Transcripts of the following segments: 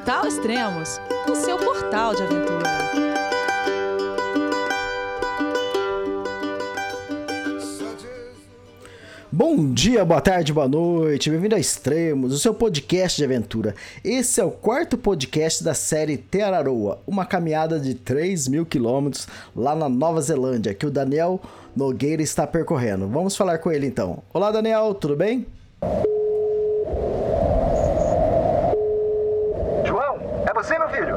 Portal Extremos, o seu portal de aventura. Bom dia, boa tarde, boa noite, bem-vindo a Extremos, o seu podcast de aventura. Esse é o quarto podcast da série Teararoa, uma caminhada de 3 mil quilômetros lá na Nova Zelândia, que o Daniel Nogueira está percorrendo. Vamos falar com ele então. Olá, Daniel, tudo bem? João, é você, meu filho?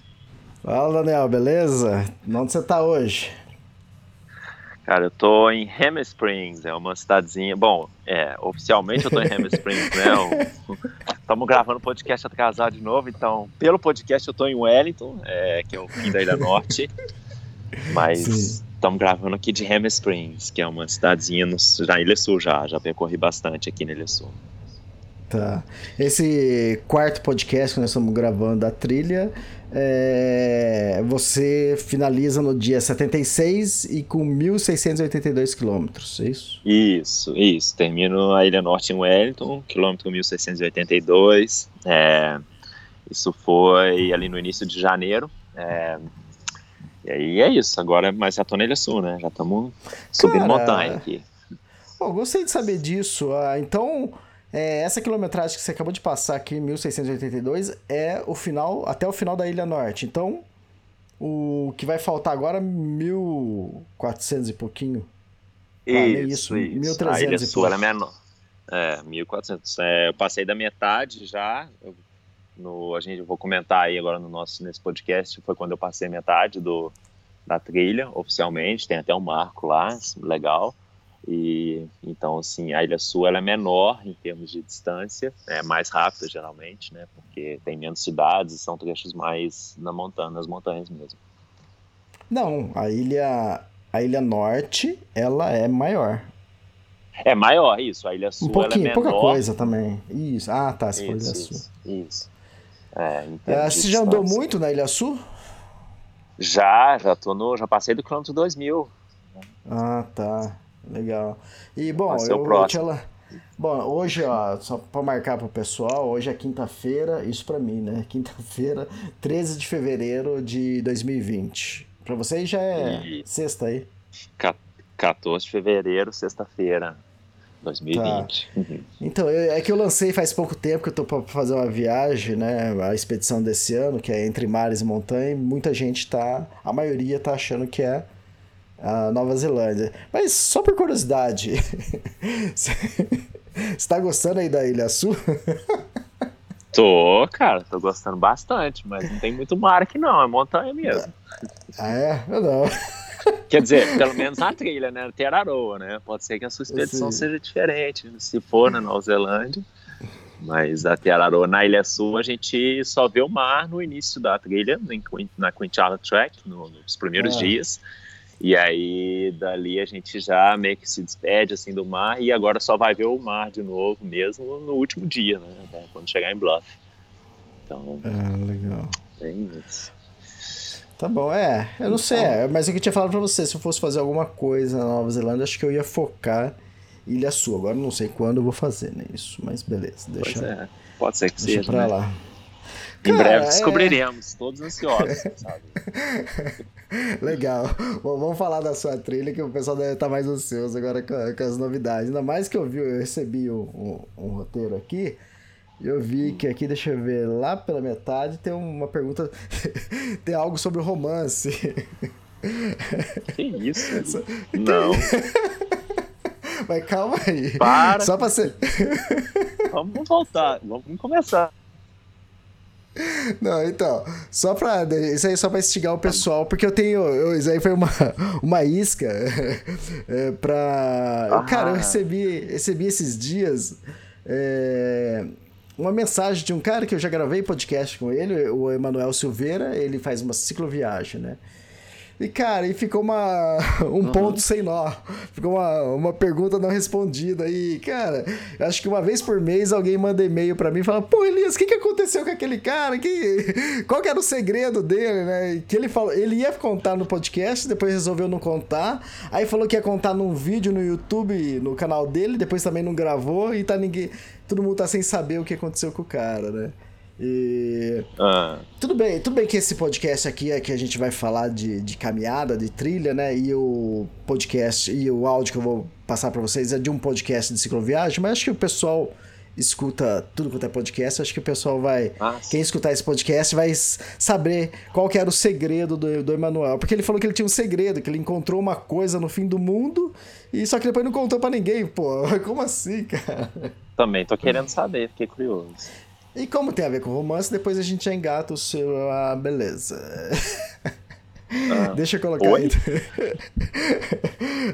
Fala, Daniel, beleza? Onde você tá hoje? Cara, eu tô em Ham Springs, é uma cidadezinha. Bom, é, oficialmente eu tô em Ham Springs, né? Estamos gravando podcast atrasado de novo, então, pelo podcast eu tô em Wellington, é, que é o fim da Ilha Norte. Mas estamos gravando aqui de Ham Springs, que é uma cidadezinha no, na Ilha Sul já. Já percorri bastante aqui na Ilha Sul. Tá. Esse quarto podcast que nós estamos gravando da trilha, é, você finaliza no dia 76 e com 1.682 quilômetros, é isso? Isso, isso. Termino a Ilha Norte em Wellington, quilômetro 1.682. É, isso foi ali no início de janeiro. É, e aí é isso. Agora, mas já tô na Ilha Sul, né? Já estamos subindo montanha aqui. Pô, gostei de saber disso. Ah, então, é, essa quilometragem que você acabou de passar aqui, 1682, é o final, até o final da Ilha Norte. Então, o que vai faltar agora, 1400 e pouquinho. Ah, nem Isso, isso, isso. 1.300 A Ilha e Sul pouco. ela é menor. É, 1400. É, eu passei da metade já. eu- no, a gente vou comentar aí agora no nosso nesse podcast. Foi quando eu passei metade do, da trilha oficialmente. Tem até um marco lá, legal. E então assim a Ilha Sul ela é menor em termos de distância, é mais rápida geralmente, né? Porque tem menos cidades e são trechos mais na montanha, nas montanhas mesmo. Não, a ilha, a ilha Norte, ela é maior. É maior isso. A Ilha Sul Um é pouquinho, menor. pouca coisa também. Isso. Ah, tá, se for Ilha Sul. isso, isso. É, É, de você já andou muito na Ilha Sul? Já, já tô no, já passei do quilômetro 2000. Ah, tá. Legal. E bom, o eu, próximo. tinha lá. Bom, hoje, ó, só pra marcar pro pessoal, hoje é quinta-feira, isso pra mim, né? Quinta-feira, 13 de fevereiro de 2020. Pra vocês já é E- sexta aí. Ca- 14 de fevereiro, sexta-feira, 2020. Uhum. Então, eu- é que eu lancei faz pouco tempo que eu tô pra fazer uma viagem, né? A expedição desse ano, que é entre mares e montanha, e muita gente tá. A maioria tá achando que é a Nova Zelândia. Mas só por curiosidade. Você tá gostando aí da Ilha Sul? Tô, cara, tô gostando bastante, mas não tem muito mar aqui não, é montanha mesmo. Ah, é? Eu não. Quer dizer, pelo menos na trilha, né? Teraroa, né? Pode ser que a sua expedição sei. seja diferente, se for na Nova Zelândia. Mas a Teraroa, na Ilha Sul, a gente só vê o mar no início da trilha, na Quintala Track, no- nos primeiros Ah. dias. E aí, dali a gente já meio que se despede, assim, do mar. E agora só vai ver o mar de novo mesmo no último dia, né? Quando chegar em Bluff. Então, Ah, legal. tem isso. Tá bom, é. Eu não sei, é, mas o que eu tinha falado pra você, se eu fosse fazer alguma coisa na Nova Zelândia, acho que eu ia focar Ilha Sul. Agora não sei quando eu vou fazer, né? Isso, mas beleza, deixa, é, pode ser que deixa seja, pra né? lá. Em Cara, breve é. descobriremos, todos ansiosos, sabe? Legal. Bom, vamos falar da sua trilha, que o pessoal deve estar mais ansioso agora com, com as novidades. Ainda mais que eu vi, eu recebi um, um- um roteiro aqui. Eu vi que aqui, deixa eu ver, lá pela metade tem uma pergunta. tem algo sobre o romance. Que isso? Não, Mas calma aí. Para. Só pra ser. vamos voltar, vamos começar. Não, então, só pra. Isso aí é só pra instigar o pessoal, porque eu tenho. Eu, isso aí foi uma, uma isca é, pra. Ah. Cara, eu recebi, recebi esses dias é, uma mensagem de um cara que eu já gravei podcast com ele, o Emanuel Silveira, ele faz uma cicloviagem, né? E, cara, e ficou uma, um ponto sem nó. Ficou uma, uma pergunta não respondida. E, cara, eu acho que uma vez por mês alguém manda e-mail pra mim e fala: Pô, Elias, o que, que aconteceu com aquele cara? Que, qual que era o segredo dele, né? Que ele falou, ele ia contar no podcast, depois resolveu não contar. Aí falou que ia contar num vídeo no YouTube, no canal dele, depois também não gravou e tá ninguém. Todo mundo tá sem saber o que aconteceu com o cara, né? E. Ah, Tudo bem, tudo bem que esse podcast aqui é que a gente vai falar de, de caminhada, de trilha, né? E o podcast e o áudio que eu vou passar pra vocês é de um podcast de cicloviagem, mas acho que o pessoal escuta tudo quanto é podcast, acho que o pessoal vai. Ah, sim. quem escutar esse podcast vai saber qual que era o segredo do, do Emanuel. Porque ele falou que ele tinha um segredo, que ele encontrou uma coisa no fim do mundo, e só que depois não contou pra ninguém, pô. Como assim, cara? também tô querendo saber, fiquei curioso. E como tem a ver com romance, depois a gente já engata o seu. Ah, beleza. Deixa eu colocar aí.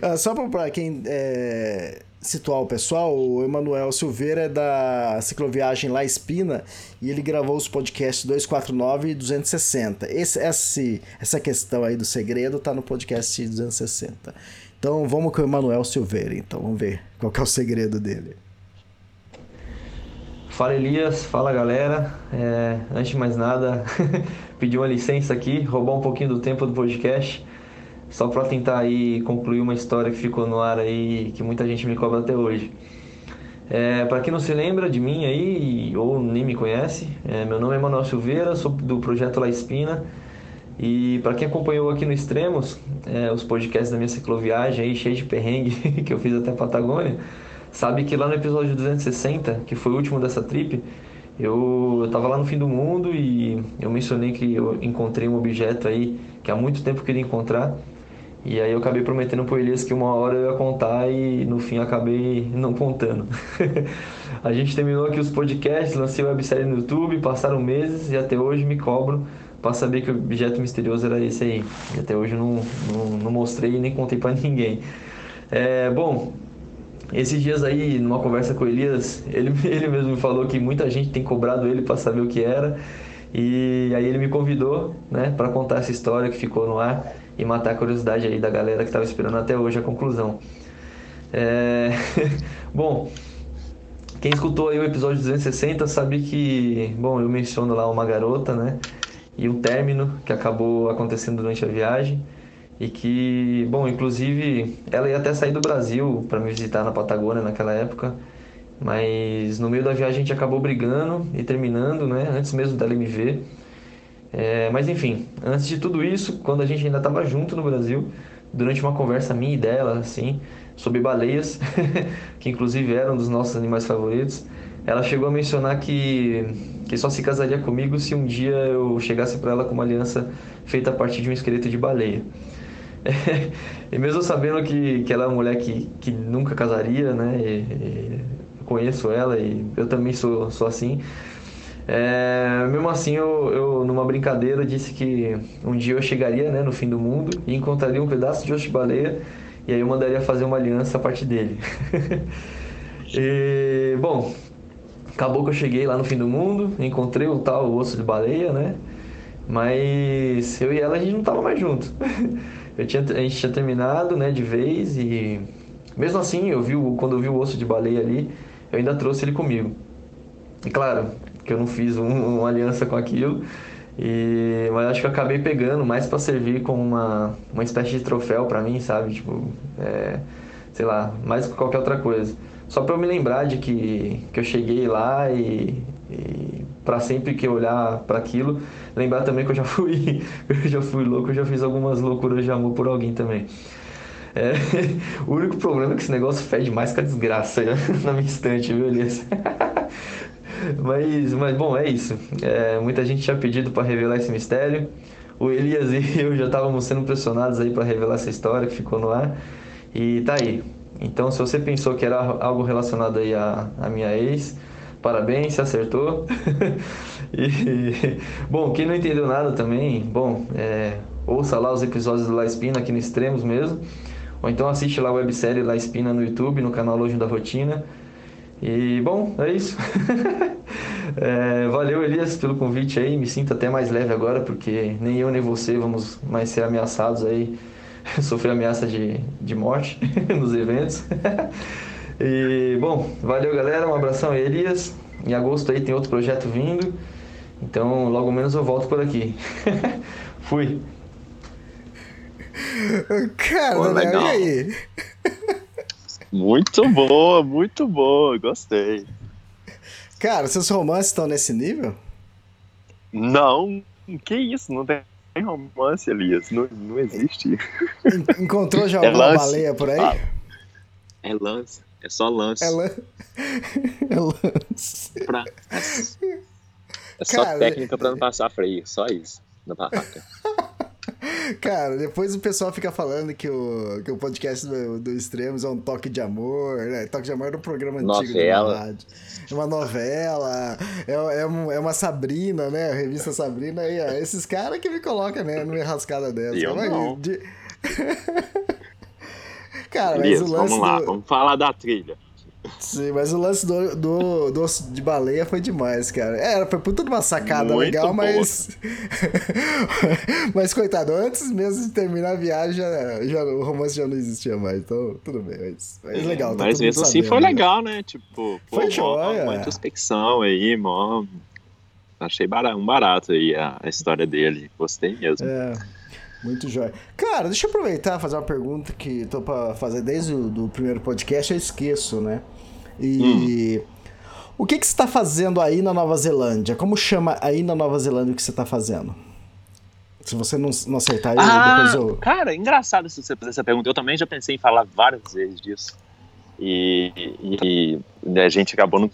Ah, Só pra quem é, situar o pessoal, o Emanuel Silveira é da cicloviagem La Espina e ele gravou os podcasts 249 e 260. Esse, esse, essa questão aí do segredo tá no podcast 260. Então vamos com o Emanuel Silveira, então vamos ver qual que é o segredo dele. Fala Elias, fala galera. É, antes de mais nada, pedir uma licença aqui, roubar um pouquinho do tempo do podcast, só para tentar aí concluir uma história que ficou no ar aí que muita gente me cobra até hoje. É, para quem não se lembra de mim aí ou nem me conhece, é, meu nome é Manuel Silveira, sou do projeto La Espina. E para quem acompanhou aqui no Extremos, é, os podcasts da minha cicloviagem aí, cheio de perrengue que eu fiz até a Patagônia, sabe que lá no episódio 260, que foi o último dessa trip, eu, eu tava lá no fim do mundo e eu mencionei que eu encontrei um objeto aí que há muito tempo queria encontrar. E aí eu acabei prometendo pro Elias que uma hora eu ia contar e no fim acabei não contando. a gente terminou aqui os podcasts, lancei a websérie no YouTube, passaram meses e até hoje me cobro para saber que o objeto misterioso era esse aí. E até hoje eu não, não, não mostrei e nem contei para ninguém. É, bom, esses dias aí, numa conversa com o Elias, ele, ele mesmo me falou que muita gente tem cobrado ele para saber o que era. E aí ele me convidou, né, para contar essa história que ficou no ar e matar a curiosidade aí da galera que estava esperando até hoje a conclusão. É... Bom, quem escutou aí o episódio 260 sabe que, bom, eu menciono lá uma garota, né, e um término que acabou acontecendo durante a viagem e que, bom, inclusive ela ia até sair do Brasil para me visitar na Patagônia naquela época, mas no meio da viagem a gente acabou brigando e terminando, né, antes mesmo dela me ver. É, mas enfim, antes de tudo isso, quando a gente ainda estava junto no Brasil, durante uma conversa minha e dela, assim, sobre baleias, que inclusive eram um dos nossos animais favoritos, ela chegou a mencionar que, que só se casaria comigo se um dia eu chegasse para ela com uma aliança feita a partir de um esqueleto de baleia. e mesmo sabendo que, que ela é uma mulher que, que nunca casaria, né? E, e conheço ela e eu também sou, sou assim. É, mesmo assim, eu, eu, numa brincadeira, disse que um dia eu chegaria né, no fim do mundo e encontraria um pedaço de osso de baleia e aí eu mandaria fazer uma aliança a partir dele. e, bom, acabou que eu cheguei lá no fim do mundo, encontrei o tal osso de baleia, né? Mas eu e ela a gente não tava mais junto. Eu tinha, a gente tinha terminado, né, de vez e mesmo assim, eu vi, o- quando eu vi o osso de baleia ali, eu ainda trouxe ele comigo. E claro, que eu não fiz um- uma aliança com aquilo, e, mas acho que eu acabei pegando mais para servir como uma, uma espécie de troféu para mim, sabe? Tipo, é, sei lá, mais que qualquer outra coisa. Só para eu me lembrar de que, que eu cheguei lá e, e para sempre que eu olhar para aquilo, lembrar também que eu já fui, eu já fui louco, eu já fiz algumas loucuras de amor por alguém também. É, o único problema é que esse negócio fede mais que a desgraça na minha estante, viu, Elias? mas, mas, bom, é isso. É, muita gente tinha pedido para revelar esse mistério. O Elias e eu já estávamos sendo pressionados aí para revelar essa história que ficou no ar. E tá aí. Então, se você pensou que era algo relacionado aí à, à minha ex, parabéns, se acertou. e, bom, quem não entendeu nada também, bom, é, ouça lá os episódios do La Espina aqui no Extremos mesmo. Ou então assiste lá a websérie La Espina no YouTube, no canal Lojo da Rotina. E bom, é isso. é, valeu, Elias, pelo convite aí. Me sinto até mais leve agora, porque nem eu nem você vamos mais ser ameaçados aí, sofrer ameaça de, de morte nos eventos. E bom, valeu, galera. Um abração aí, Elias. Em agosto aí tem outro projeto vindo. Então, logo menos eu volto por aqui. Fui. Cara, Pô, legal. e aí? Muito boa, muito boa, gostei. Cara, seus romances estão nesse nível? Não, que isso, não tem romance, Elias, não, não existe. Encontrou já é alguma lance. baleia por aí? Ah, é lance, é só lance. É, lan... é lance. Pra... É, é só Cara, técnica pra não passar freio, só isso, na barraca. Cara, depois o pessoal fica falando que o, que o podcast do, do Extremos é um toque de amor, né? Toque de amor era um programa antigo novela. É uma novela, é, é, é, uma Sabrina, né? A revista Sabrina. E, ó, esses caras que me colocam, né? Numa rascada dessa. Eu mas, não. De... Cara, Beleza, mas o lance vamos lá, do... vamos falar da trilha. Sim, mas o lance do, do, do osso de baleia foi demais, cara. Era, foi puta de uma sacada Muito legal, boa. mas. mas, coitado, antes mesmo de terminar a viagem, já, já, o romance já não existia mais. Então, tudo bem. Mas, mas legal. Tá mas mesmo assim foi legal, né? Tipo, pô, foi joia. Uma introspecção aí, mó. Achei barato, um barato aí a, a história dele. Gostei mesmo. É. Muito jóia. Cara, deixa eu aproveitar e fazer uma pergunta que tô pra fazer desde o do primeiro podcast, eu esqueço, né? E hum. o que, que você está fazendo aí na Nova Zelândia? Como chama aí na Nova Zelândia o que você está fazendo? Se você não, não acertar ah, depois eu. Cara, engraçado se você fazer essa pergunta. Eu também já pensei em falar várias vezes disso. E, e, e a gente acabou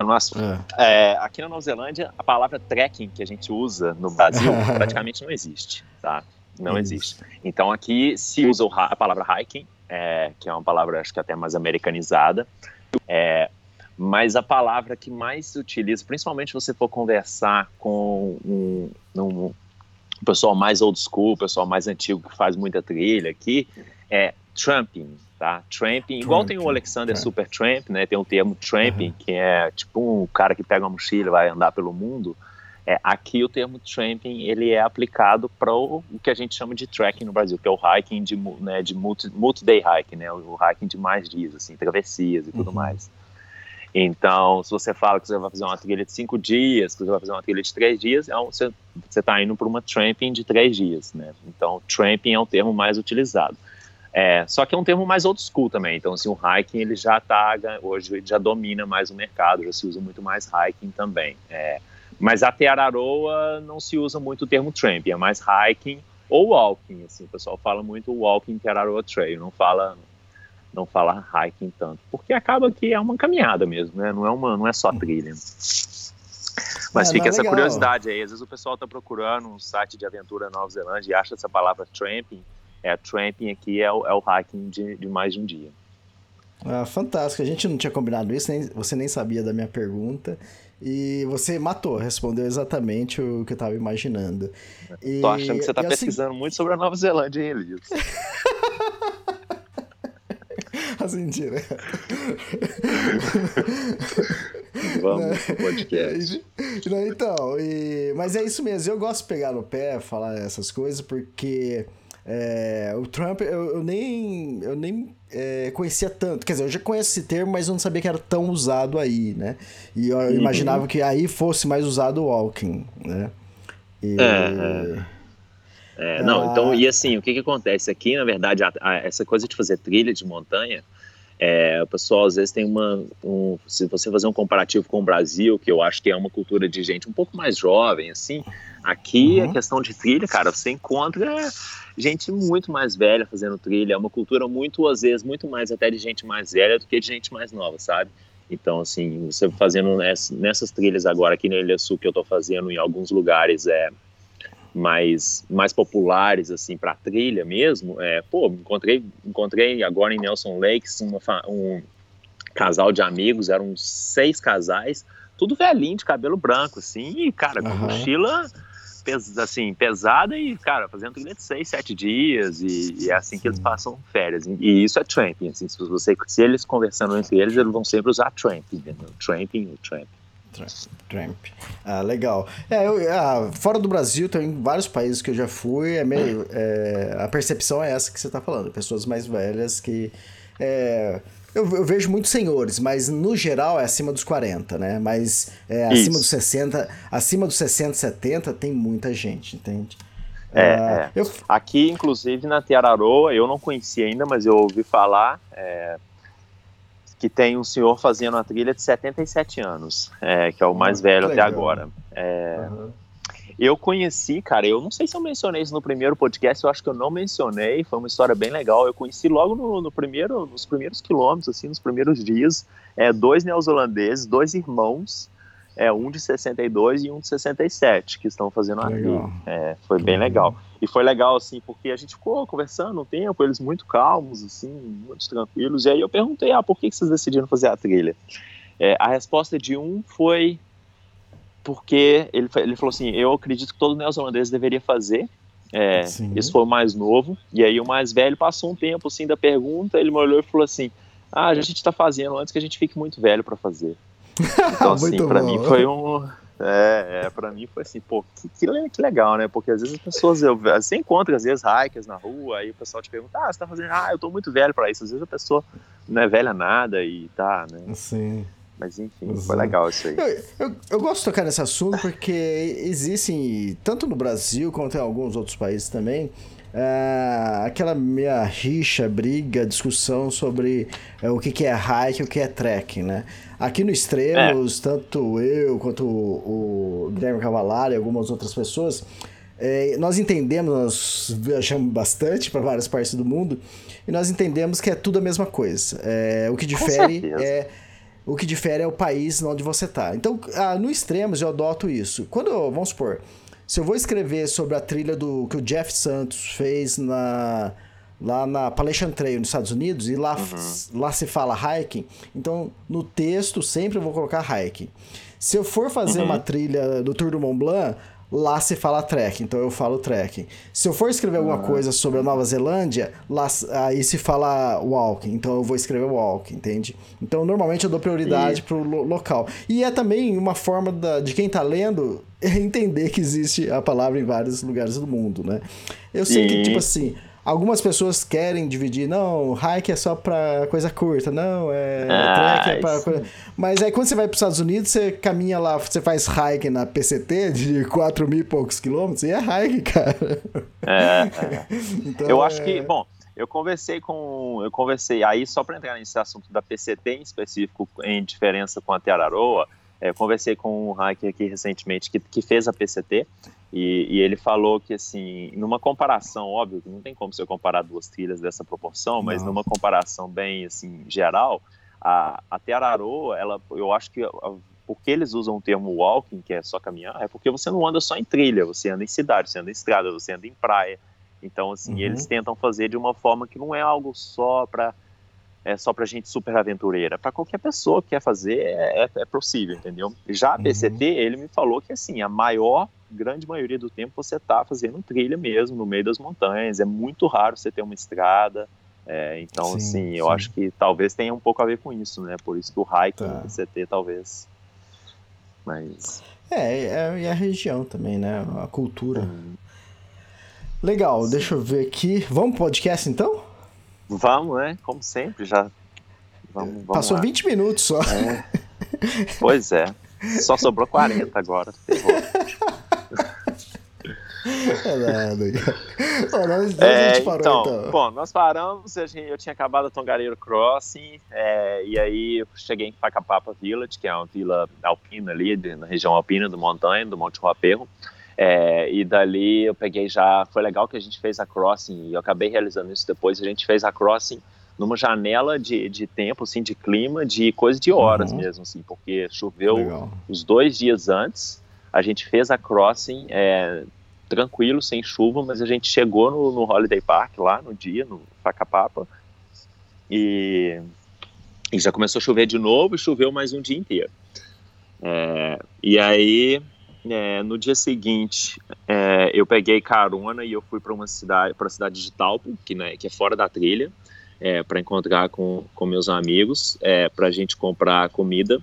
no. Nossa, é. É, aqui na Nova Zelândia, a palavra trekking que a gente usa no Brasil praticamente não existe, tá? Não existe. Então aqui se usa a palavra hiking é, que é uma palavra acho que até mais americanizada, é, mas a palavra que mais se utiliza, principalmente se você for conversar com um, um, um pessoal mais old school, pessoal mais antigo que faz muita trilha aqui, é tramping, tá? Tramping, igual tem o Alexander Super Tramp, né? Tem o termo tramping, uhum. que é tipo um cara que pega uma mochila e vai andar pelo mundo. É, aqui o termo tramping ele é aplicado para o, o, que a gente chama de trekking no Brasil, que é o hiking de, né, de multi-day hiking, né, o, hiking de mais dias, assim, travessias e tudo uhum. mais. Então, se você fala que você vai fazer uma trilha de cinco dias, que você vai fazer uma trilha de três dias, é um, você está indo para uma tramping de três dias, né? Então, tramping é um termo mais utilizado. É, só que é um termo mais old school também. Então, assim, o hiking ele já está hoje já domina mais o mercado, já se usa muito mais hiking também. É, mas até Araroa não se usa muito o termo tramp, é mais hiking ou walking, assim, o pessoal fala muito walking Araroa Trail, não fala não fala hiking tanto, porque acaba que é uma caminhada mesmo, né? Não é uma, não é só trilha. Mas é, fica essa legal. curiosidade aí, às vezes o pessoal está procurando um site de aventura na Nova Zelândia e acha essa palavra tramping, é tramping aqui é o, é o hiking de, de mais de um dia. Ah, fantástico. A gente não tinha combinado isso, nem, você nem sabia da minha pergunta. E você matou, respondeu exatamente o que eu estava imaginando. E, Tô achando que você está pesquisando assim... muito sobre a Nova Zelândia, hein, Elias? assim, direto. Vamos pro podcast. Então, e... mas é isso mesmo. Eu gosto de pegar no pé, falar essas coisas, porque é, o Trump, eu, eu, nem, eu nem é, conhecia tanto. Quer dizer, eu já conheço esse termo, mas eu não sabia que era tão usado aí, né? E eu uhum. imaginava que aí fosse mais usado o walking, né? E... É, é. é não, ah. então, e assim, o que que acontece aqui, na verdade, a, a, essa coisa de fazer trilha de montanha, é, o pessoal às vezes tem uma. Um, se você fazer um comparativo com o Brasil, que eu acho que é uma cultura de gente um pouco mais jovem, assim, aqui uhum. a questão de trilha, cara, você encontra gente muito mais velha fazendo trilha, é uma cultura muito, às vezes, muito mais até de gente mais velha do que de gente mais nova, sabe? Então, assim, você fazendo nessas, trilhas agora aqui na Ilha Sul que eu tô fazendo em alguns lugares, é mais, mais populares, assim, para trilha mesmo, é, pô, encontrei, encontrei agora em Nelson Lakes uma, um, casal de amigos, eram seis casais, tudo velhinho, de cabelo branco, assim, e, cara, com Aham. mochila pes- assim, pesada e, cara, fazendo trilha de seis, sete dias, e, e é assim que eles passam férias. E isso é tramping, assim, se, você, se eles conversando entre eles, eles vão sempre usar tramping, entendeu? Tramping ou tramp. Tramp. Ah, legal. É, eu- ah, fora do Brasil, tem vários países que eu já fui. É meio, é, a percepção é essa que você está falando. Pessoas mais velhas que. é, eu, eu vejo muitos senhores, mas no geral é acima dos 40, né? Mas é, acima dos 60, acima dos 60, 70 tem muita gente, entende? É, Ah, é. Eu, Aqui, inclusive, na Tiararoa, eu não conheci ainda, mas eu ouvi falar é, que tem um senhor fazendo uma trilha de 77 anos, é, que é o mais Ah, velho até agora. É, Aham. Eu conheci, cara, eu não sei se eu mencionei isso no primeiro podcast, eu acho que eu não mencionei, foi uma história bem legal. Eu conheci logo no, no primeiro, nos primeiros quilômetros, assim, nos primeiros dias, é, dois neozelandeses, dois irmãos, é, um de 62 e um de 67, que estão fazendo Legal. trilha. É, foi bem legal. E foi legal, assim, porque a gente ficou conversando um tempo, eles muito calmos, assim, muito tranquilos. E aí eu perguntei, ah, por que que vocês decidiram fazer a trilha? É, a resposta de um foi porque ele, ele falou assim, eu acredito que todo neozelandês deveria fazer. É, Sim. esse foi o mais novo. E aí o mais velho passou um tempo, assim, da pergunta, ele me olhou e falou assim, ah, a gente tá fazendo antes que a gente fique muito velho para fazer. Então, assim, bom. mim foi um... É, é, pra mim foi assim, pô, que, que, que legal, né? Porque às vezes as pessoas, eu, você encontra às vezes hikers na rua, aí o pessoal te pergunta, ah, você tá fazendo, ah, eu tô muito velho pra isso. Às vezes a pessoa não é velha nada e tá, né? assim, Mas enfim, Exato. foi legal isso aí. Eu, eu, eu gosto de tocar nesse assunto porque existem, tanto no Brasil quanto em alguns outros países também, ah, aquela minha rixa, briga, discussão sobre eh, o que, que é hike e o que é trekking, né? Aqui no Extremos, tanto eu quanto o, o Guilherme Cavalari e algumas outras pessoas, eh, nós entendemos, nós viajamos bastante para várias partes do mundo, e nós entendemos que é tudo a mesma coisa. Eh, o que difere é o que difere é o país onde você tá. Então, ah, no extremos eu adoto isso. Quando, eu- vamos supor, se eu vou escrever sobre a trilha do que o Jeff Santos fez na lá na Appalachian Trail nos Estados Unidos e lá, lá se fala hiking, então no texto sempre eu vou colocar hiking. Se eu for fazer uma trilha do Tour do Mont Blanc, lá se fala trek, então eu falo trekking. Se eu for escrever alguma coisa sobre a Nova Zelândia, lá, aí se fala walking, então eu vou escrever walking, entende? Então normalmente eu dou prioridade pro lo- local. E é também uma forma da- de quem tá lendo entender que existe a palavra em vários lugares do mundo, né? Eu sei que, Sim. tipo assim, algumas pessoas querem dividir, não, hike é só pra coisa curta, não, é Ah, trek é pra isso. coisa... Mas aí quando você vai pros Estados Unidos, você caminha lá, você faz hike na PCT de 4 mil e poucos quilômetros, e é hike, cara. É, é. Então, Eu acho é- que, bom, eu conversei com. Eu conversei, aí só para entrar nesse assunto da PCT em específico, em diferença com a Tiararoa, é, eu conversei com um hacker aqui recentemente que, que fez a PCT e, e ele falou que, assim, numa comparação, óbvio que não tem como você comparar duas trilhas dessa proporção, mas Não. numa comparação bem, assim, geral, a, a ela, eu acho que. a- porque eles usam o termo walking, que é só caminhar, é porque você não anda só em trilha, você anda em cidade, você anda em estrada, você anda em praia. Então, assim, Uhum. eles tentam fazer de uma forma que não é algo só para é só pra gente super aventureira. Para qualquer pessoa que quer fazer, é, é, é possível, entendeu? Já a Uhum. PCT, ele me falou que, assim, a maior, grande maioria do tempo você tá fazendo trilha mesmo, no meio das montanhas. É muito raro você ter uma estrada. É, então, Sim, assim, eu sim. acho que talvez tenha um pouco a ver com isso, né? Por isso que o hiking Tá. PCT talvez. Mas. É, é, e a região também, né? A cultura. hum, Legal, deixa eu ver aqui. Vamos pro podcast então? Vamos, né? Como sempre, já. Vamos, vamos Passou lá. 20 minutos só. É. Pois é. Só sobrou 40 agora. É nada. Ó, nós, nós a É, gente parou então, então. bom, nós paramos, eu tinha acabado a Tongareiro Crossing, é, e aí eu cheguei em Facapapa Village, que é uma vila alpina ali, de- na região alpina do Montanha, do Monte Ruaperro, é, e dali eu peguei já, foi legal que a gente fez a crossing, e eu acabei realizando isso depois, a gente fez a crossing numa janela de, de tempo, assim, de clima, de coisa de horas Uhum. mesmo, assim, porque choveu Legal. os dois dias antes, a gente fez a crossing é, tranquilo, sem chuva, mas a gente chegou no, no Holiday Park lá no dia, no Facapapa, e E já começou a chover de novo e choveu mais um dia inteiro. É, e aí, é, no dia seguinte, é, eu peguei carona e eu fui para uma cidade, para a cidade de Talpo, que, né, que é fora da trilha, é, para encontrar com, com meus amigos, é, para a gente comprar comida,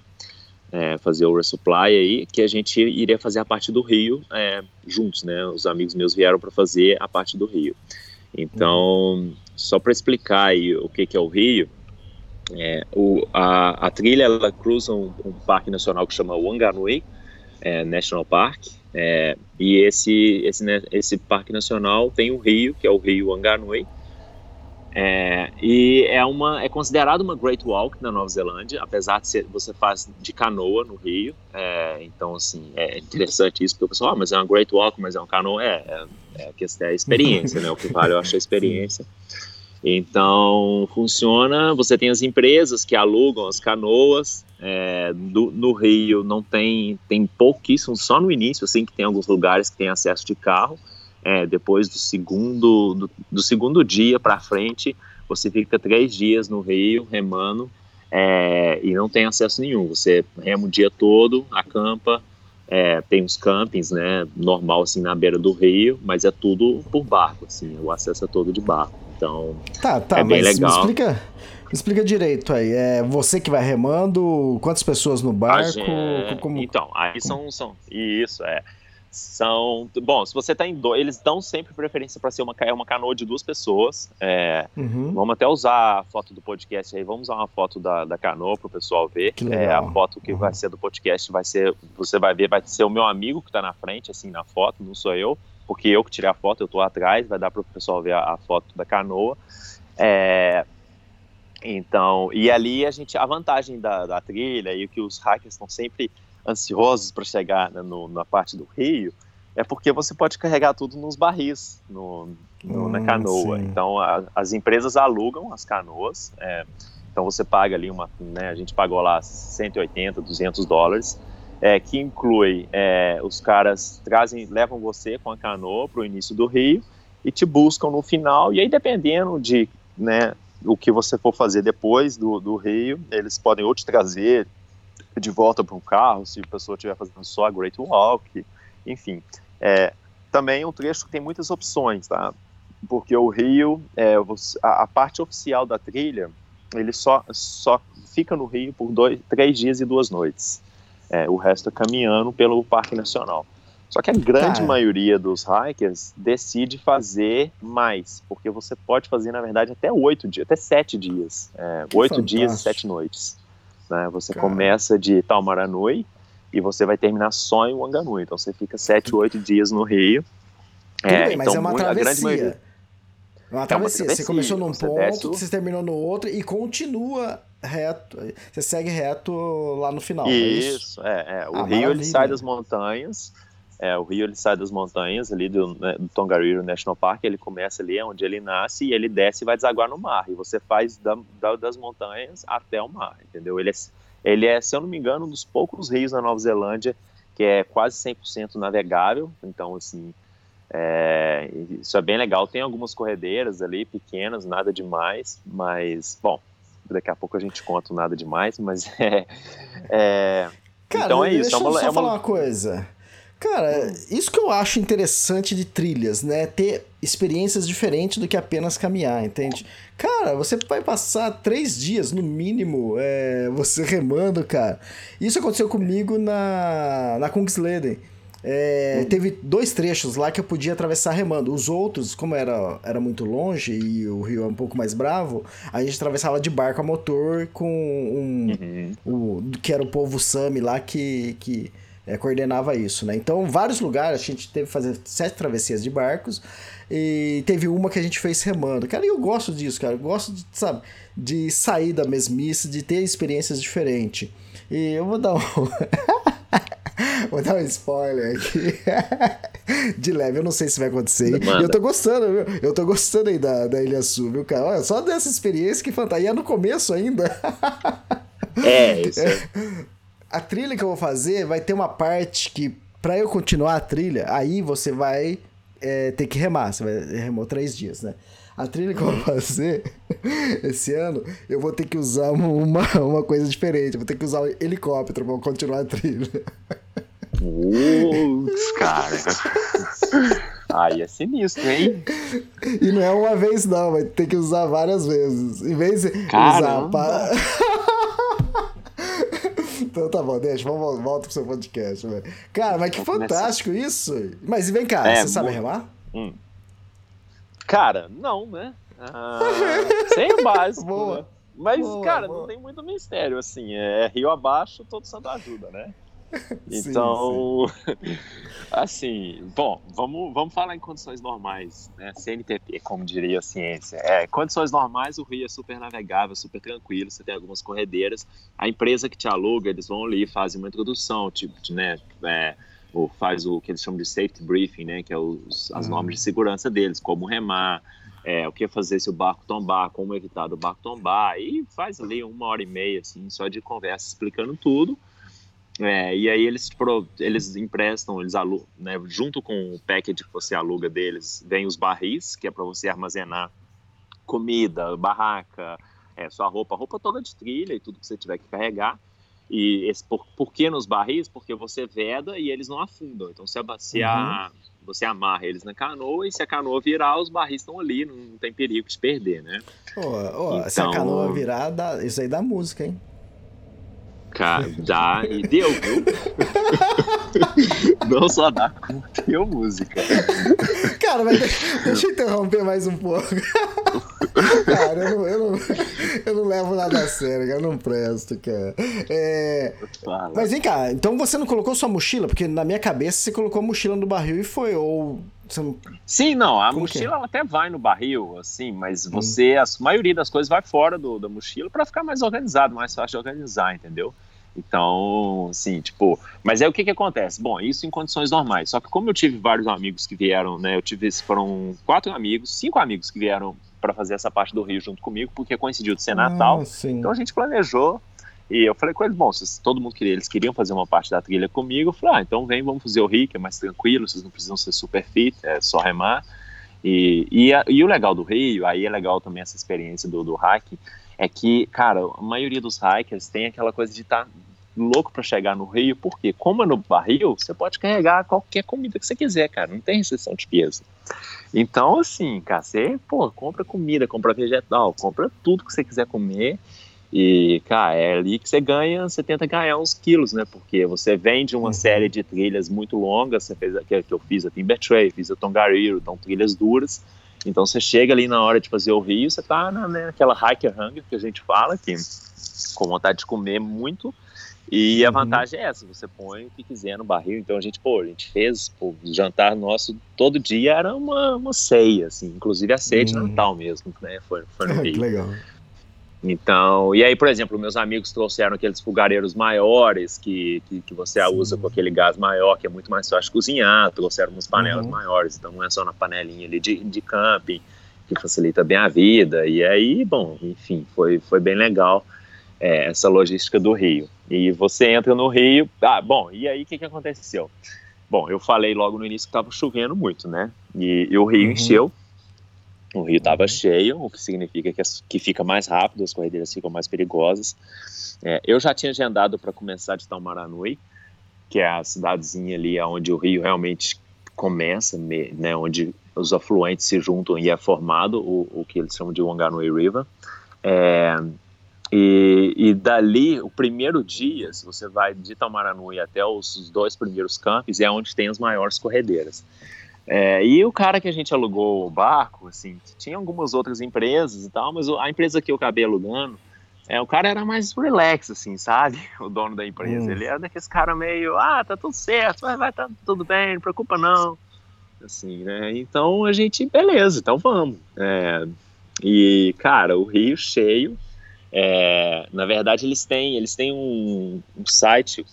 é, fazer o resupply aí, que a gente iria fazer a parte do Rio é, juntos, né? Os amigos meus vieram para fazer a parte do Rio. Então, só para explicar aí o que, que é o Rio, o, a, a, trilha ela cruza um, um, parque nacional que chama Wanganui é, National Park é, e esse, esse, né, esse parque nacional tem um rio que é o rio Wanganui é, e é uma é considerado uma Great Walk na Nova Zelândia, apesar de ser, você faz de canoa no Rio. É, então assim é interessante isso porque o pessoal, ah, mas é uma Great Walk, mas é uma canoa. É, é, é, é a experiência, né? O que vale eu acho a experiência. Então funciona. Você tem as empresas que alugam as canoas. É, do, no Rio não tem tem pouquíssimo, só no início assim que tem alguns lugares que tem acesso de carro é, depois do segundo, do, do segundo dia para frente, você fica três dias no rio remando é, e não tem acesso nenhum. Você rema o dia todo, acampa, é, tem os campings, né, normal assim na beira do rio, mas é tudo por barco, assim, o acesso é todo de barco. Então, tá, tá, é bem legal. Explica, explica direito aí. É você que vai remando? Quantas pessoas no barco? Gente, como... Então, aí são, são isso é são bom se você está em dois eles dão sempre preferência para ser uma é uma canoa de duas pessoas é, uhum. vamos até usar a foto do podcast aí vamos usar uma foto da, da canoa para o pessoal ver é, a foto que uhum. vai ser do podcast vai ser você vai ver vai ser o meu amigo que está na frente assim na foto não sou eu porque eu que tirei a foto eu estou atrás vai dar para o pessoal ver a, a, foto da canoa é, então e ali a gente a vantagem da, da trilha e o que os hackers estão sempre ansiosos para chegar né, no, na parte do rio, é porque você pode carregar tudo nos barris, no, no hum, na canoa. Sim. Então, a, as empresas alugam as canoas, é, então você paga ali uma, né, a gente pagou lá 180, 200 dólares, é, que inclui é, os caras trazem, levam você com a canoa para o início do rio e te buscam no final, e aí dependendo de, né, o que você for fazer depois do, do rio, eles podem ou te trazer de volta para um carro, se a pessoa estiver fazendo só a Great Walk, enfim. É, também um trecho que tem muitas opções, tá? Porque o Rio, é, a, a, parte oficial da trilha, ele só, só fica no Rio por dois, três dias e duas noites. É, o resto é caminhando pelo Parque Nacional. Só que a grande maioria dos hikers decide fazer mais, porque você pode fazer, na verdade, até oito dias, até sete dias. É, oito fantástico. dias e sete noites. Né? Você Cara. começa de Taumaranui e você vai terminar só em Wanganui. Então você fica 7, 8 dias no Rio. Tudo é, bem, mas então, é uma travessia. Maioria... É uma travessia. É uma travessia. Você começou num você ponto, desce... você terminou no outro e continua reto. Você segue reto lá no final. Isso, é, é, é. O ah, Rio ele sai das montanhas é, o rio ele sai das montanhas ali do, né, do Tongariro National Park, ele começa ali onde ele nasce e ele desce e vai desaguar no mar. E você faz da, da, das montanhas até o mar, entendeu? Ele é, ele é, se eu não me engano, um dos poucos rios na Nova Zelândia que é quase 100% navegável. Então, assim, é, isso é bem legal. Tem algumas corredeiras ali, pequenas, nada demais, mas, bom, daqui a pouco a gente conta nada demais, mas é... é Cara, então é isso. Deixa é uma, eu só é uma... falar uma coisa. Cara, isso que eu acho interessante de trilhas, né? Ter experiências diferentes do que apenas caminhar, entende? Cara, você vai passar três dias, no mínimo, é, você remando, cara. Isso aconteceu comigo na, na Kungsleden. É, teve dois trechos lá que eu podia atravessar remando. Os outros, como era, era muito longe e o rio é um pouco mais bravo, a gente atravessava de barco a motor com um. Uhum. O, que era o povo Sami lá que. que é, coordenava isso, né? Então, vários lugares a gente teve que fazer sete travessias de barcos e teve uma que a gente fez remando. Cara, eu gosto disso, cara. Eu gosto, de, sabe, de sair da mesmice, de ter experiências diferentes. E eu vou dar um. vou dar um spoiler aqui. de leve, eu não sei se vai acontecer. Eu tô gostando, viu? Eu tô gostando aí da, da Ilha Sul, viu, cara? Olha, só dessa experiência que fantástico. E é no começo ainda. É, isso. a trilha que eu vou fazer vai ter uma parte que, para eu continuar a trilha, aí você vai é, ter que remar. Você vai remar três dias, né? A trilha que eu vou fazer esse ano, eu vou ter que usar uma, uma coisa diferente. Eu vou ter que usar um helicóptero pra continuar a trilha. Putz, cara. Aí é sinistro, hein? E não é uma vez, não, vai ter que usar várias vezes. Em vez de Caramba. usar. Pa... então tá bom, deixa, vamos volta pro seu podcast, velho. Cara, mas que fantástico isso! Mas vem cá, É, você sabe remar? Hum. Cara, não, né? Ah, sem o básico. Boa. né? Mas, Boa, cara, boa. não tem muito mistério, assim. É rio abaixo, todo santo ajuda, né? Sim, Então, assim, bom, vamos, vamos falar em condições normais, né? CNTP, como diria a ciência. É, condições normais, o rio é super navegável, super tranquilo, você tem algumas corredeiras. A empresa que te aluga, eles vão ali, fazem uma introdução, tipo, de, né, é, ou faz o que eles chamam de safety briefing, né, que é os, as Uhum. normas de segurança deles, como remar, é, o que fazer se o barco tombar, como evitar do barco tombar, e faz ali uma hora e meia, assim, só de conversa explicando tudo. É, e aí eles, eles emprestam, eles alu né, junto com o package que você aluga deles, vem os barris, que é para você armazenar comida, barraca, é, sua roupa, roupa toda de trilha e tudo que você tiver que carregar. E esse, por, por que nos barris? Porque você veda e eles não afundam. Então, se, a, se a- você amarra eles na canoa e se a canoa virar, os barris estão ali, não, tem perigo de perder, né? Ô, ô, se a Então- canoa virar, dá- isso aí dá música, hein? Cara, dá e deu, viu? não só dá, como deu música. Cara, mas deixa, eu interromper mais um pouco. cara, eu não, eu, não, eu não levo nada a sério, cara, eu não presto, cara. É, mas vem cá, então você não colocou sua mochila? Porque na minha cabeça você colocou a mochila no barril e foi, ou... Sim, não, a Como é? mochila ela até vai no barril, assim, mas você, a maioria das coisas vai fora do, da mochila para ficar mais organizado, mais fácil de organizar, entendeu? Então, assim, tipo, mas aí o que que acontece? Bom, isso em condições normais. Só que como eu tive vários amigos que vieram, né? Eu tive, foram quatro amigos, cinco amigos que vieram para fazer essa parte do Rio junto comigo, porque coincidiu de ser Natal. Ah. Então a gente planejou e eu falei com eles, bom, se todo mundo queria, eles queriam fazer uma parte da trilha comigo, eu falei, ah, então vem, vamos fazer o Rio, que é mais tranquilo, vocês não precisam ser super fit, é só remar. E, e, a- e o legal do Rio, aí é legal também essa experiência do, do é que, cara, a maioria dos hikers tem aquela coisa de estar louco para chegar no Rio, porque como é no barril, você pode carregar qualquer comida que você quiser, cara, não tem restrição de peso. Então, assim, cara, você, pô, compra comida, compra vegetal, compra tudo que você quiser comer. E, cara, é ali que você ganha, você tenta ganhar uns quilos, né? Porque você vem de uma série de trilhas muito longas, você fez a que que eu fiz a Timber Trail, fiz a Tongariro, então trilhas duras. Então você chega ali na hora de fazer o rio, você tá na, né, naquela hiker hunger que a gente fala, que com vontade de comer muito. E a Uhum. vantagem é essa, você põe o que quiser no barril. Então a gente, pô, a gente fez, pô, o jantar nosso todo dia era uma, uma ceia, assim, inclusive a ceia de Uhum. Natal mesmo, né? Foi, foi no que legal. Então, e aí, por exemplo, meus amigos trouxeram aqueles fogareiros maiores que, que, que você usa com aquele gás maior, que é muito mais fácil de cozinhar, trouxeram umas panelas Uhum. maiores, então não é só na panelinha ali de, de camping, que facilita bem a vida. E aí, bom, enfim, foi, foi bem legal é, essa logística do Rio. E você entra no Rio, ah, bom, e aí o que, que aconteceu? Bom, eu falei logo no início que estava chovendo muito, né? E, e o Rio Uhum. encheu. O rio estava cheio, o que significa que, as- que fica mais rápido, as corredeiras ficam mais perigosas. É, eu já tinha agendado para começar de Taumaranui, que é a cidadezinha ali onde o rio realmente começa, me- né, onde os afluentes se juntam e é formado o, o que eles chamam de Wanganui River. É, e, e dali, o primeiro dia, se você vai de Taumaranui até os, os dois primeiros campos, é onde tem as maiores corredeiras. É, e o cara que a gente alugou o barco, assim, tinha algumas outras empresas e tal, mas a empresa que eu acabei alugando, é, o cara era mais relax, assim, sabe? O dono da empresa. Hum. Ele era daqueles cara meio, ah, tá tudo certo, vai, vai, tá tudo bem, não preocupa não. Assim, né? Então a gente, beleza, então vamos. É, e, cara, o Rio cheio. É, na verdade, eles têm, eles têm um, um site,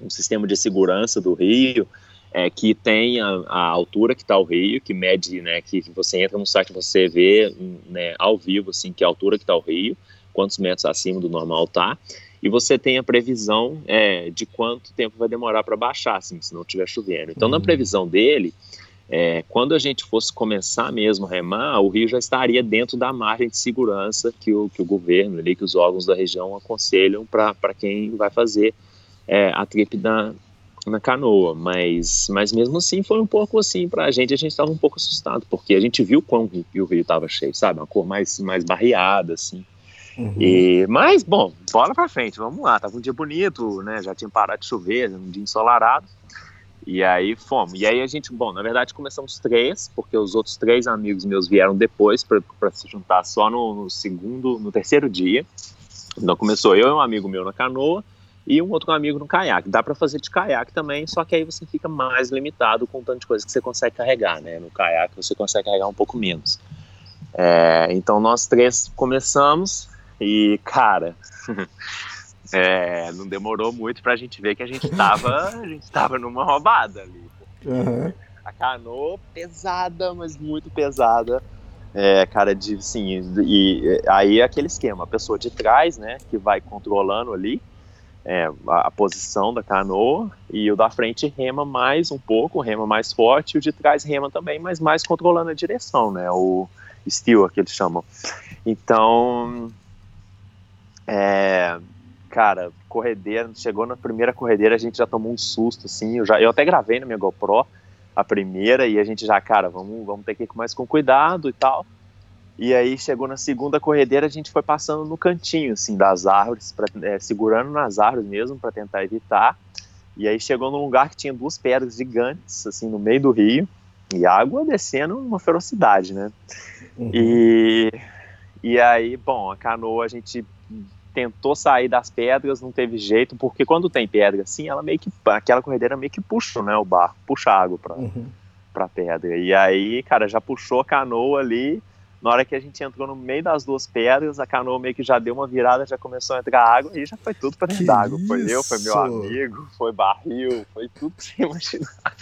um sistema de segurança do Rio, é, que tem a, a altura que está o rio, que mede, né, que você entra no site você vê né, ao vivo assim que a altura que está o rio, quantos metros acima do normal tá, e você tem a previsão é, de quanto tempo vai demorar para baixar, assim, se não estiver chovendo. Então, na Uhum. previsão dele, é, quando a gente fosse começar mesmo a remar, o rio já estaria dentro da margem de segurança que o, que o governo, ali, que os órgãos da região aconselham para quem vai fazer é, a trip na, na canoa. Mas, mas mesmo assim foi um pouco assim para a gente, a gente estava um pouco assustado, porque a gente viu quão o rio estava cheio, sabe? Uma cor mais, mais barreada, assim. Uhum. E, mas, bom, bola para frente, vamos lá. Tava um dia bonito, né? Já tinha parado de chover, um dia ensolarado. E aí fomos. E aí a gente, bom, na verdade começamos três, porque os outros três amigos meus vieram depois para se juntar só no, no, segundo, no terceiro dia. Então começou eu e um amigo meu na canoa e um outro amigo no caiaque. Dá para fazer de caiaque também, só que aí você fica mais limitado com o tanto de coisa que você consegue carregar, né? No caiaque você consegue carregar um pouco menos. É, então nós três começamos e, cara, É, não demorou muito pra gente ver que a gente tava, a gente tava numa roubada ali. Uhum. A canoa pesada, mas muito pesada. É, cara, de sim, e aí é aquele esquema, a pessoa de trás, né, que vai controlando ali é, a, a, posição da canoa, e o da frente rema mais um pouco, rema mais forte, e o de trás rema também, mas mais controlando a direção, né, o steward que eles chamam. Então, é, cara, corredeira, chegou na primeira corredeira, a gente já tomou um susto, assim, eu, já, eu até gravei na minha GoPro a primeira, e a gente já, cara, vamos, vamos ter que ir mais com cuidado e tal, e aí chegou na segunda corredeira, a gente foi passando no cantinho, assim, das árvores, pra, é, segurando nas árvores mesmo, para tentar evitar, e aí chegou num lugar que tinha duas pedras gigantes, assim, no meio do rio, e água descendo uma ferocidade, né, uhum. e... E aí, bom, a canoa a gente tentou sair das pedras, não teve jeito, porque quando tem pedra assim, ela meio que, aquela corredeira meio que puxa, né, o barco, puxa água pra, uhum. pra pedra. E aí, cara, já puxou a canoa ali, na hora que a gente entrou no meio das duas pedras, a canoa meio que já deu uma virada, já começou a entrar água e já foi tudo pra dentro d'água. Foi eu, foi meu amigo, foi barril, foi tudo que você imaginar.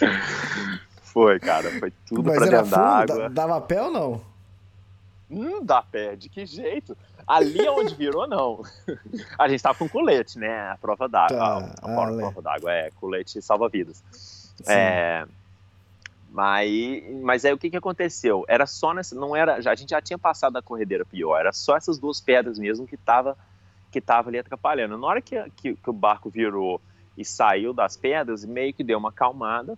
Foi, cara, foi tudo Mas pra dentro d'água. Dava pé ou não? Não dá pé, de que jeito? Ali onde virou, não. A gente tava com colete, né? A prova d'água. Tá, a, a, a prova d'água é colete salva-vidas. É, mas, mas aí o que, que aconteceu? Era só nessa. Não era. Já, a gente já tinha passado a corredeira pior, era só essas duas pedras mesmo que tava, que tava ali atrapalhando. Na hora que, que, que o barco virou e saiu das pedras, meio que deu uma acalmada.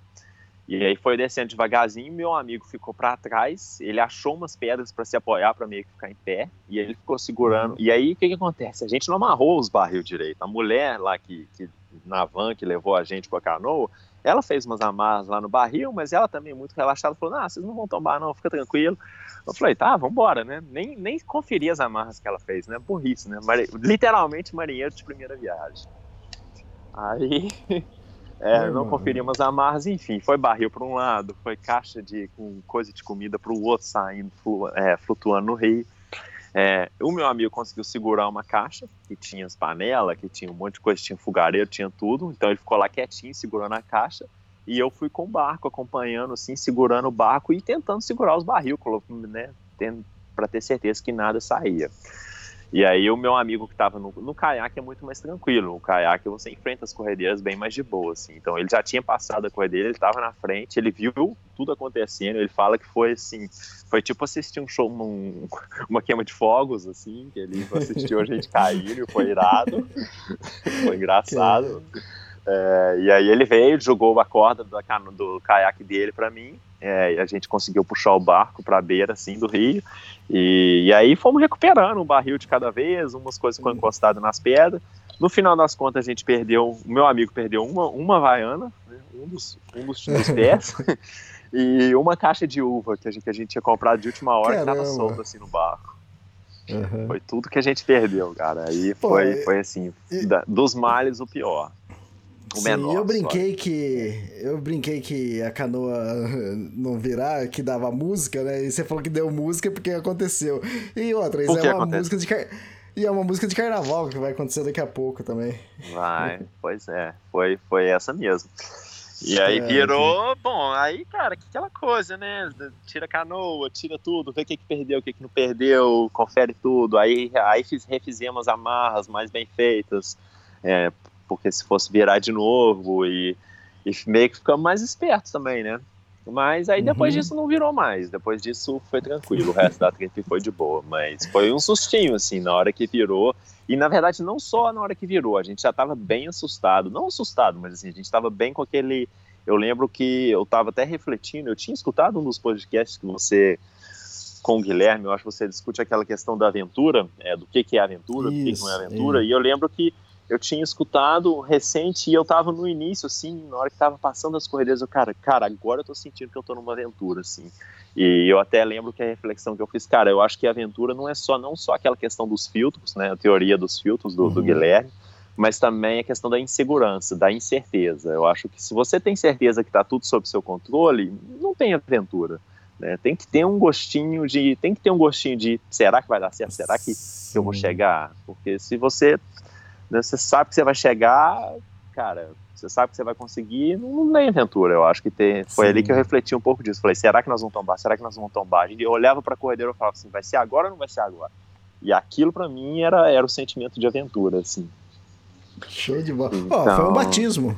E aí foi descendo devagarzinho, meu amigo ficou para trás, ele achou umas pedras para se apoiar para meio que ficar em pé, e ele ficou segurando. E aí o que, que acontece? A gente não amarrou os barril direito. A mulher lá que, que na van que levou a gente com a canoa, ela fez umas amarras lá no barril, mas ela também muito relaxada falou: "Ah, vocês não vão tombar não, fica tranquilo". Eu falei: "Tá, vamos embora, né?". Nem nem conferi as amarras que ela fez, né? Burrice, né? Mari... Literalmente marinheiro de primeira viagem. Aí É, não conferimos amarras, enfim, foi barril para um lado, foi caixa de com coisa de comida para o outro saindo, é, flutuando no rio. É, o meu amigo conseguiu segurar uma caixa que tinha as panelas, que tinha um monte de coisa, tinha fogareiro, tinha tudo. Então ele ficou lá quietinho, segurando a caixa. E eu fui com o barco, acompanhando, assim, segurando o barco e tentando segurar os barril, né, para ter certeza que nada saía. E aí o meu amigo que estava no, no caiaque é muito mais tranquilo. O caiaque você enfrenta as corredeiras bem mais de boa, assim. Então ele já tinha passado a corredeira, ele estava na frente, ele viu tudo acontecendo. Ele fala que foi assim, foi tipo assistir um show, um, uma queima de fogos, assim, que ele assistiu a gente cair, foi irado, foi engraçado. É, e aí ele veio, jogou a corda do, do caiaque dele para mim. É, a gente conseguiu puxar o barco para a beira assim do rio e, e, aí fomos recuperando um barril de cada vez, umas coisas ficam encostadas nas pedras. No final das contas, a gente perdeu, o meu amigo perdeu uma, uma vaiana, né, um, dos, um dos, dos pés, e uma caixa de uva que a gente, que a gente tinha comprado de última hora Caramba. que estava solta assim no barco. Uhum. Foi tudo que a gente perdeu, cara. Aí Pô, foi, foi assim, e... da, dos males o pior. O menor, Sim, eu brinquei só. que eu brinquei que a canoa não virar, que dava música, né? E você falou que deu música porque aconteceu. E outra, isso é uma acontece? música de car... e é uma música de carnaval que vai acontecer daqui a pouco também. Vai, pois é, foi foi essa mesmo. E aí é, virou, bom, aí, cara, aquela coisa, né? Tira a canoa, tira tudo, vê o que, que perdeu, o que, que não perdeu, confere tudo. Aí, aí fiz, refizemos amarras mais bem feitas. É, porque se fosse virar de novo e, e meio que ficamos mais espertos também, né? Mas aí depois Uhum. disso não virou mais. Depois disso foi tranquilo. O resto da trip foi de boa. Mas foi um sustinho, assim, na hora que virou. E na verdade, não só na hora que virou, a gente já tava bem assustado. Não assustado, mas assim, a gente tava bem com aquele. Eu lembro que eu tava até refletindo, eu tinha escutado um dos podcasts que você. Com o Guilherme, eu acho que você discute aquela questão da aventura, é, do que, que é aventura, do que, que não é aventura. é. E eu lembro que eu tinha escutado recente e eu tava no início, assim, na hora que tava passando as corredeiras, eu, cara, cara, agora eu tô sentindo que eu tô numa aventura, assim. E eu até lembro que a reflexão que eu fiz, cara, eu acho que a aventura não é só, não só aquela questão dos filtros, né, a teoria dos filtros do, do Uhum. Guilherme, mas também a questão da insegurança, da incerteza. Eu acho que se você tem certeza que tá tudo sob seu controle, não tem aventura. Né? Tem que ter um gostinho de, tem que ter um gostinho de, será que vai dar certo? Será que eu vou chegar? Porque se você, né, você sabe que você vai chegar, cara, você sabe que você vai conseguir, não, tem aventura. Eu acho que tem, foi Sim. ali que eu refleti um pouco disso. Falei, será que nós vamos tombar? Será que nós vamos tombar? E eu olhava para a corredeira e falava assim, vai ser agora ou não vai ser agora? E aquilo para mim era, era o sentimento de aventura, assim. Show de bola. Então- foi um batismo.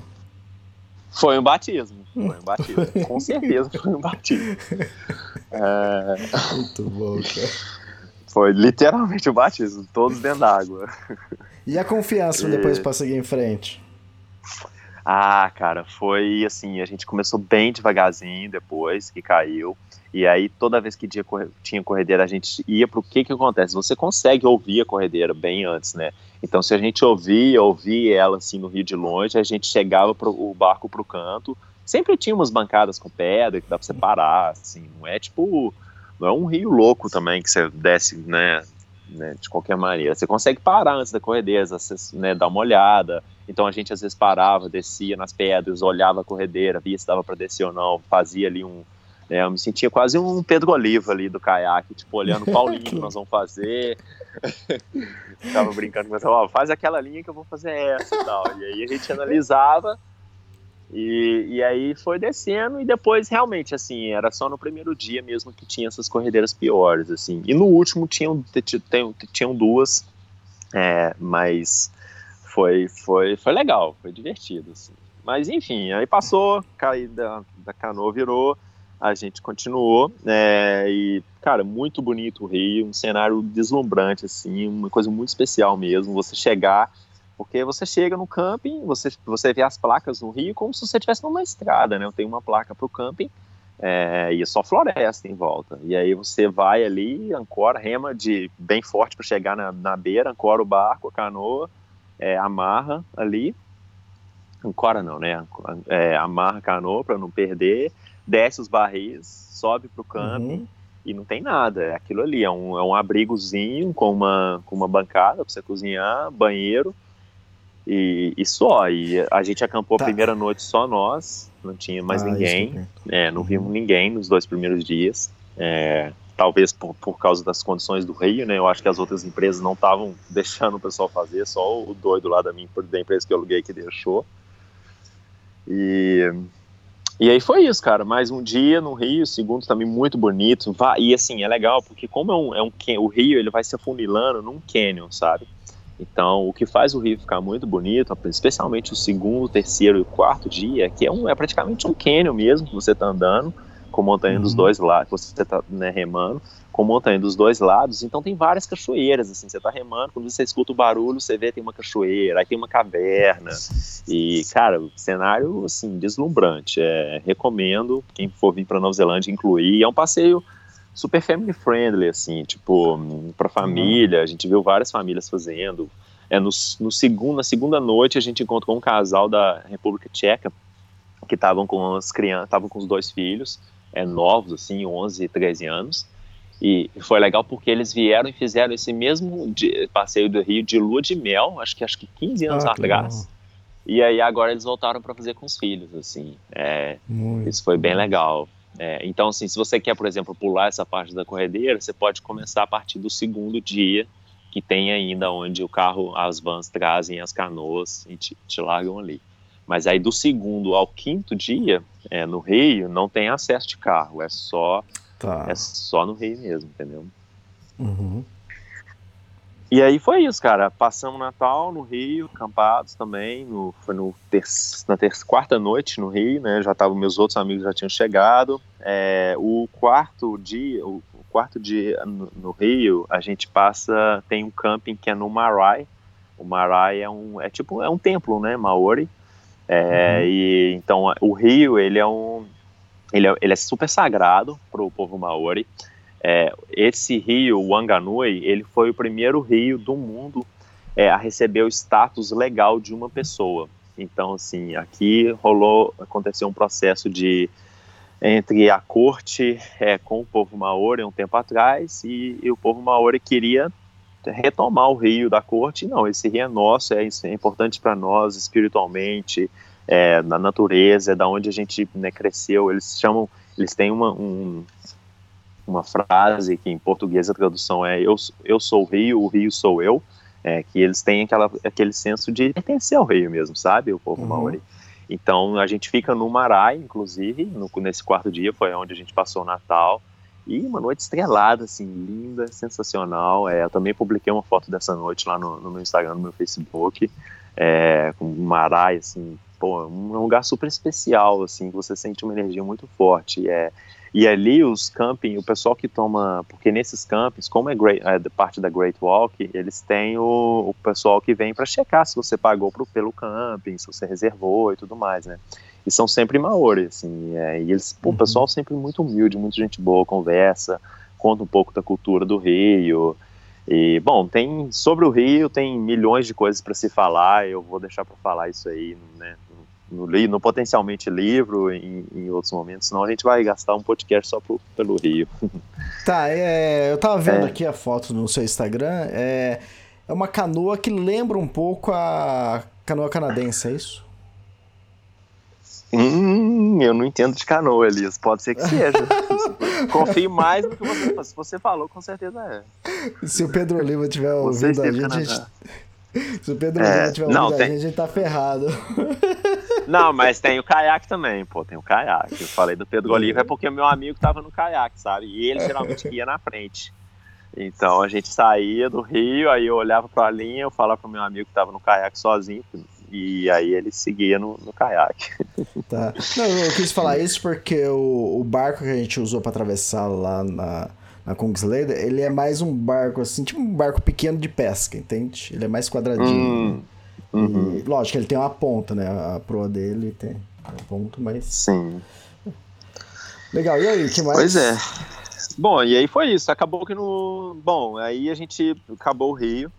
Foi um batismo, foi um batismo. Com certeza foi um batismo. É, Muito bom, cara. Foi literalmente um batismo, todos dentro d'água. E a confiança depois pra seguir em frente? Ah, cara, foi assim, a gente começou bem devagarzinho depois que caiu. E aí, toda vez que tinha corredeira, a gente ia pro que que acontece? Você consegue ouvir a corredeira bem antes, né? Então, se a gente ouvia, ouvia ela assim no rio de longe, a gente chegava pro, o barco pro canto. Sempre tinha umas bancadas com pedra que dá pra você parar, assim. Não é tipo. Não é um rio louco também que você desce, né? né, de qualquer maneira. Você consegue parar antes da corredeira, você, né, dar uma olhada. Então a gente às vezes parava, descia nas pedras, olhava a corredeira, via se dava para descer ou não, fazia ali um. né, eu me sentia quase um Pedro Oliva ali do caiaque, tipo, olhando Paulinho que nós vamos fazer. Ficava brincando com ela, ó, faz aquela linha que eu vou fazer essa e tal. E aí a gente analisava. E, e aí foi descendo e depois realmente assim era só no primeiro dia mesmo que tinha essas corredeiras piores assim e no último tinham t- t- tinham duas é, mas foi foi foi legal foi divertido assim. mas enfim aí passou caí da, canoa virou a gente continuou é, e cara muito bonito o Rio um cenário deslumbrante assim uma coisa muito especial mesmo você chegar porque você chega no camping, você, você vê as placas no rio como se você estivesse numa estrada, né? Tem uma placa para o camping é, e é só floresta em volta. E aí você vai ali, ancora, rema de bem forte para chegar na, na beira, ancora o barco, a canoa, é, amarra ali. Ancora não, né? É, amarra a canoa para não perder, desce os barris, sobe para o camping Uhum. e não tem nada. É aquilo ali, é um, é um abrigozinho com uma, com uma bancada para você cozinhar, banheiro e, e só. E a gente acampou Tá. a primeira noite só nós, não tinha mais Ah, ninguém. É, não vimos ninguém nos dois primeiros dias. É, talvez por, por causa das condições do Rio, né? Eu acho que as outras empresas não estavam deixando o pessoal fazer, só o doido lá da minha da empresa que eu aluguei que deixou. E, e aí foi isso, cara. Mais um dia no Rio, segundo também muito bonito. E assim, é legal, porque como é um, é um o Rio ele vai se afunilando num canyon, sabe? Então, o que faz o Rio ficar muito bonito, especialmente o segundo, terceiro e o quarto dia, que é, um, é praticamente um canyon mesmo que você tá andando, com montanha dos Uhum. dois lados, você tá né, remando, com montanha dos dois lados, então tem várias cachoeiras, assim, você tá remando, quando você escuta o barulho, você vê tem uma cachoeira, aí tem uma caverna, e, cara, cenário, assim, deslumbrante, é, recomendo, quem for vir para Nova Zelândia, incluir, é um passeio super family friendly, assim, tipo, para família, a gente viu várias famílias fazendo, é, no, no segundo, na segunda noite a gente encontrou um casal da República Tcheca, que estavam com as crianças, estavam com os dois filhos, é, novos, assim, 11 e 13 anos, e foi legal porque eles vieram e fizeram esse mesmo de- passeio do Rio de lua de mel, acho que acho que 15 anos Ah, atrás. E aí agora eles voltaram para fazer com os filhos, assim. É, isso foi bem legal. É, então, assim, se você quer, por exemplo, pular essa parte da corredeira, você pode começar a partir do segundo dia, que tem ainda onde o carro, as vans trazem as canoas e te, te largam ali. Mas aí do segundo ao quinto dia, é, no Rio, não tem acesso de carro, é só, Tá. é só no Rio mesmo, entendeu? Uhum. E aí foi isso, cara. Passamos Natal no Rio, acampados também. No, foi no ter na ter quarta noite no Rio, né? Já tava, meus outros amigos já tinham chegado. É, o quarto dia, o quarto dia no, no, Rio, a gente passa, tem um camping que é no Marai. O Marai é um, é tipo, é um templo, né? Maori. É, uhum. E então o Rio, ele é um, ele é, ele é super sagrado para o povo Maori. É, esse rio, o Wanganui, ele foi o primeiro rio do mundo é, a receber o status legal de uma pessoa. Então, assim, aqui rolou, aconteceu um processo de entre a corte é, com o povo maori um tempo atrás e, e, o povo maori queria retomar o rio da corte. Não, esse rio é nosso, é, é importante para nós espiritualmente, é, na natureza, é da onde a gente né, cresceu. Eles chamam, eles têm uma, um, uma frase que em português a tradução é eu, eu sou o rio, o rio sou eu, é, que eles têm aquela, aquele senso de pertencer ao rio mesmo, sabe, o povo uhum. maori. Então a gente fica no Marai, inclusive, no, nesse quarto dia foi onde a gente passou o Natal, e uma noite estrelada, assim, linda, sensacional. É, eu também publiquei uma foto dessa noite lá no, no meu Instagram, no meu Facebook, é, com um Marai, assim, pô, um lugar super especial, assim, você sente uma energia muito forte. É, e ali os camping, o pessoal que toma, porque nesses campings, como é, great, é parte da Great Walk, eles têm o, o pessoal que vem para checar se você pagou pro, pelo camping, se você reservou e tudo mais, né? E são sempre maori, assim, é, e eles, pô, o uhum. pessoal sempre muito humilde, muita gente boa, conversa, conta um pouco da cultura do Rio. E, bom, tem sobre o Rio tem milhões de coisas para se falar, eu vou deixar para falar isso aí, né, no, no potencialmente livro em, em, outros momentos, senão a gente vai gastar um podcast só pro, pelo Rio. Tá, é, eu tava vendo é. aqui a foto no seu Instagram, é, é uma canoa que lembra um pouco a canoa canadense, é isso? Hum, eu não entendo de canoa, Elias. Pode ser que seja. Confio mais no que você Se você falou, com certeza é. Se o Pedro Oliva tiver ouvindo a gente, a gente, Se o Pedro é, Oliva tiver não, tem... a gente, a gente tá ferrado. Não, mas tem o caiaque também, pô, tem o caiaque. Eu falei do Pedro Oliva é porque meu amigo tava no caiaque, sabe? E ele geralmente ia na frente. Então a gente saía do rio, aí eu olhava para a linha, eu falava pro meu amigo que tava no caiaque sozinho, e aí ele seguia no, no caiaque. Tá. Não, eu quis falar isso porque o, o barco que a gente usou para atravessar lá na, na Kungsleder, ele é mais um barco assim, tipo um barco pequeno de pesca, entende? Ele é mais quadradinho. Hum. Uhum. E, lógico, ele tem uma ponta, né? A proa dele tem um ponto, mas. Sim. Legal, e aí, que mais? Pois é. Bom, e aí foi isso. Acabou que no. Bom, aí a gente acabou o Rio.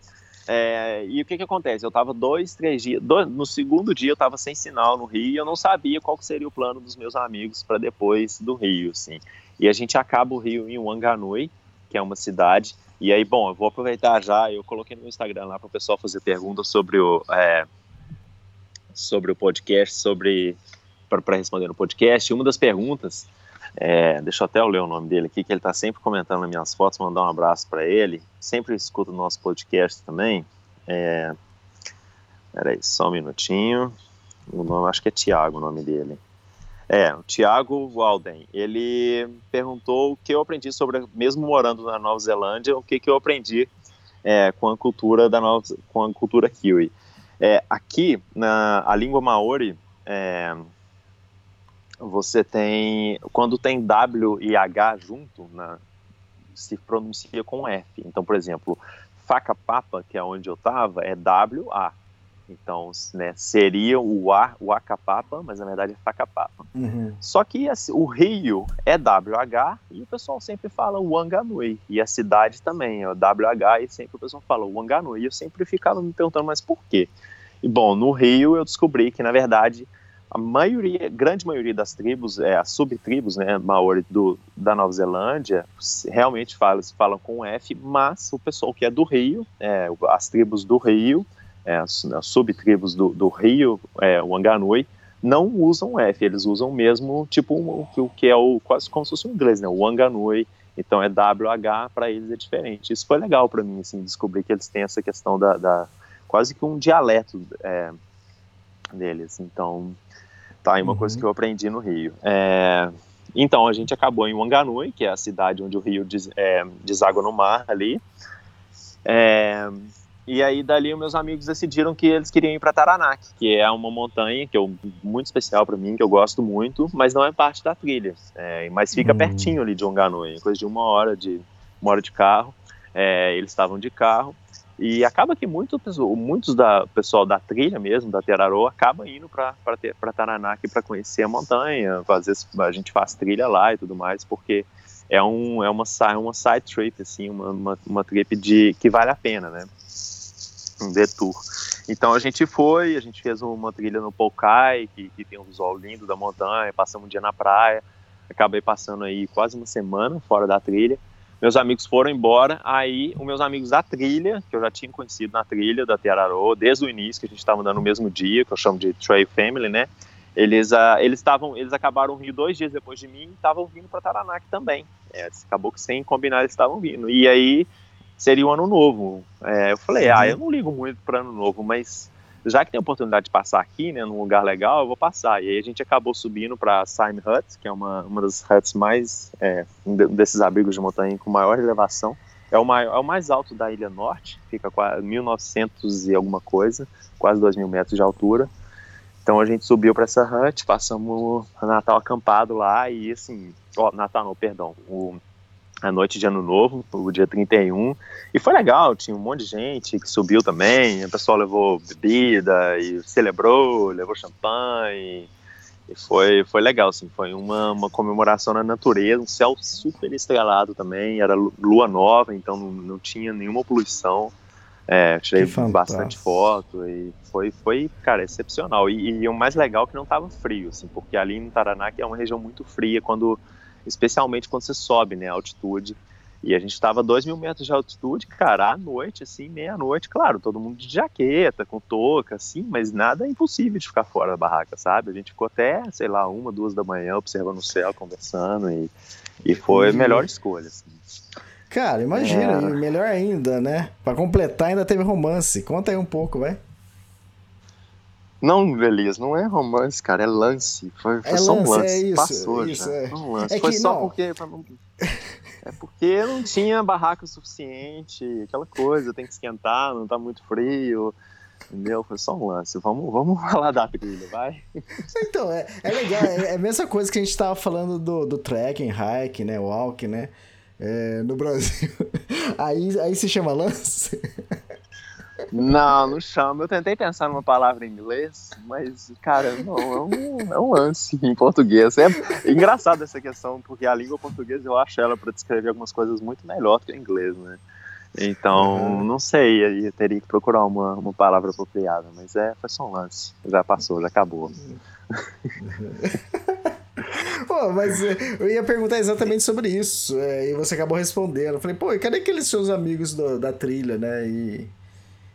É, e o que que acontece? Eu tava dois, três dias. Dois, no segundo dia eu tava sem sinal no Rio e eu não sabia qual seria o plano dos meus amigos para depois do Rio, assim. E a gente acaba o Rio em Wanganui, que é uma cidade e aí, bom, eu vou aproveitar já, eu coloquei no Instagram lá para o pessoal fazer perguntas sobre o, é, sobre o podcast, sobre para responder no podcast. Uma das perguntas, é, deixa eu até eu ler o nome dele aqui, que ele está sempre comentando nas minhas fotos, mandar um abraço para ele. Sempre escuta o nosso podcast também. É, peraí, só um minutinho. O nome, acho que é Tiago o nome dele. É, o Tiago Walden, ele perguntou o que eu aprendi sobre, mesmo morando na Nova Zelândia, o que, que eu aprendi é, com a cultura da Nova, com a cultura kiwi. É, aqui, na a língua maori, é, você tem, quando tem W e H junto, na, se pronuncia com F. Então, por exemplo, faca papa, que é onde eu estava, é W-A. Então, né, seria o A, o Acapapa, mas na verdade é Facapapa. Uhum. Só que assim, o rio é WH e o pessoal sempre fala Wanganui. E a cidade também é WH e sempre o pessoal fala Wanganui. E eu sempre ficava me perguntando, mas por quê? E bom, no Rio eu descobri que na verdade a maioria, grande maioria das tribos, é, as subtribos, né, Maori do, da Nova Zelândia, realmente falam, falam com F, mas o pessoal que é do Rio, é, as tribos do Rio, é, as, as subtribos do, do Rio, é, o Anganui, não usam F, eles usam mesmo tipo o que é o quase como se fosse o inglês, né? O Anganui, então é WH para eles é diferente. Isso foi legal para mim, assim, descobrir que eles têm essa questão da, da quase que um dialeto é, deles. Então, tá aí uma uhum. coisa que eu aprendi no Rio. É, então a gente acabou em Wanganui, que é a cidade onde o rio des, é, deságua no mar ali. É, e aí dali meus amigos decidiram que eles queriam ir para Taranak, que é uma montanha que eu muito especial para mim, que eu gosto muito, mas não é parte da trilha. É, mas fica Hum. pertinho ali de Onganoi, coisa de uma hora de uma hora de carro. É, eles estavam de carro e acaba que muito, muitos da pessoal da trilha mesmo, da Terarô, acaba indo para Taranak para conhecer a montanha, às vezes a gente faz trilha lá e tudo mais, porque é um é uma si- uma side trip assim, uma, uma, uma trip de que vale a pena, né? um detour. Então a gente foi, a gente fez uma trilha no Poucai, que, que tem um visual lindo da montanha, passamos um dia na praia, acabei passando aí quase uma semana fora da trilha. Meus amigos foram embora, aí os meus amigos da trilha, que eu já tinha conhecido na trilha da Tiararô, desde o início, que a gente estava andando no mesmo dia, que eu chamo de Trail Family, né? Eles ah, eles estavam, eles acabaram vindo dois dias depois de mim, e estavam vindo para Taranac também. É, acabou que sem combinar eles estavam vindo. E aí seria o ano novo. É, eu falei, ah, eu não ligo muito para ano novo, mas já que tem a oportunidade de passar aqui, né, num lugar legal, eu vou passar. E aí a gente acabou subindo para Sime Hut, que é uma, uma das huts mais, é, de- desses abrigos de montanha com maior elevação. É o, maior, é o mais alto da Ilha Norte, fica quase 1900 e alguma coisa, quase 2 mil metros de altura. Então a gente subiu para essa hut, passamos o Natal acampado lá e assim, ó, Natal não, perdão, o, a noite de Ano Novo, o dia 31, e foi legal, tinha um monte de gente que subiu também, o pessoal levou bebida e celebrou, levou champanhe, e foi, foi legal, assim, foi uma, uma comemoração na natureza, um céu super estrelado também, era lu- lua nova, então não, não tinha nenhuma poluição, é, tirei bastante foto e foi, foi, cara, excepcional. E, e o mais legal é que não tava frio, assim, porque ali em Taraná, que é uma região muito fria, quando, especialmente quando você sobe, né, a altitude. E a gente tava a 2 mil metros de altitude, cara, à noite, assim, meia-noite, claro, todo mundo de jaqueta, com touca, assim, mas nada é impossível de ficar fora da barraca, sabe? A gente ficou até, sei lá, uma, duas da manhã, observando o céu, conversando, e, e foi a melhor escolha, assim. Cara, imagina, É. melhor ainda, né? Pra completar, ainda teve romance. Conta aí um pouco, vai. Não, Elias, não é romance, cara, é lance. Foi, foi É só lance, um lance. é isso, Passou isso, já. é. Foi um lance. É foi que, só não. porque. É porque não tinha barraca suficiente, aquela coisa, tem que esquentar, não tá muito frio. Entendeu? Foi só um lance. Vamos, vamos falar da trilha, vai. Então, é, é legal, é, é a mesma coisa que a gente tava falando do, do trekking, hike, né? Walk, né? É, no Brasil. Aí, aí se chama lance. Não, não chama. Eu tentei pensar numa palavra em inglês, mas, cara, não, é um, é um lance em português. É engraçado essa questão, porque a língua portuguesa eu acho ela para descrever algumas coisas muito melhor do que o inglês, né? Então, não sei, eu teria que procurar uma, uma palavra apropriada, mas é, foi só um lance. Já passou, já acabou. Pô, mas é, eu ia perguntar exatamente sobre isso. é, e você acabou respondendo. Eu falei, pô, e cadê aqueles seus amigos do- da trilha, né? E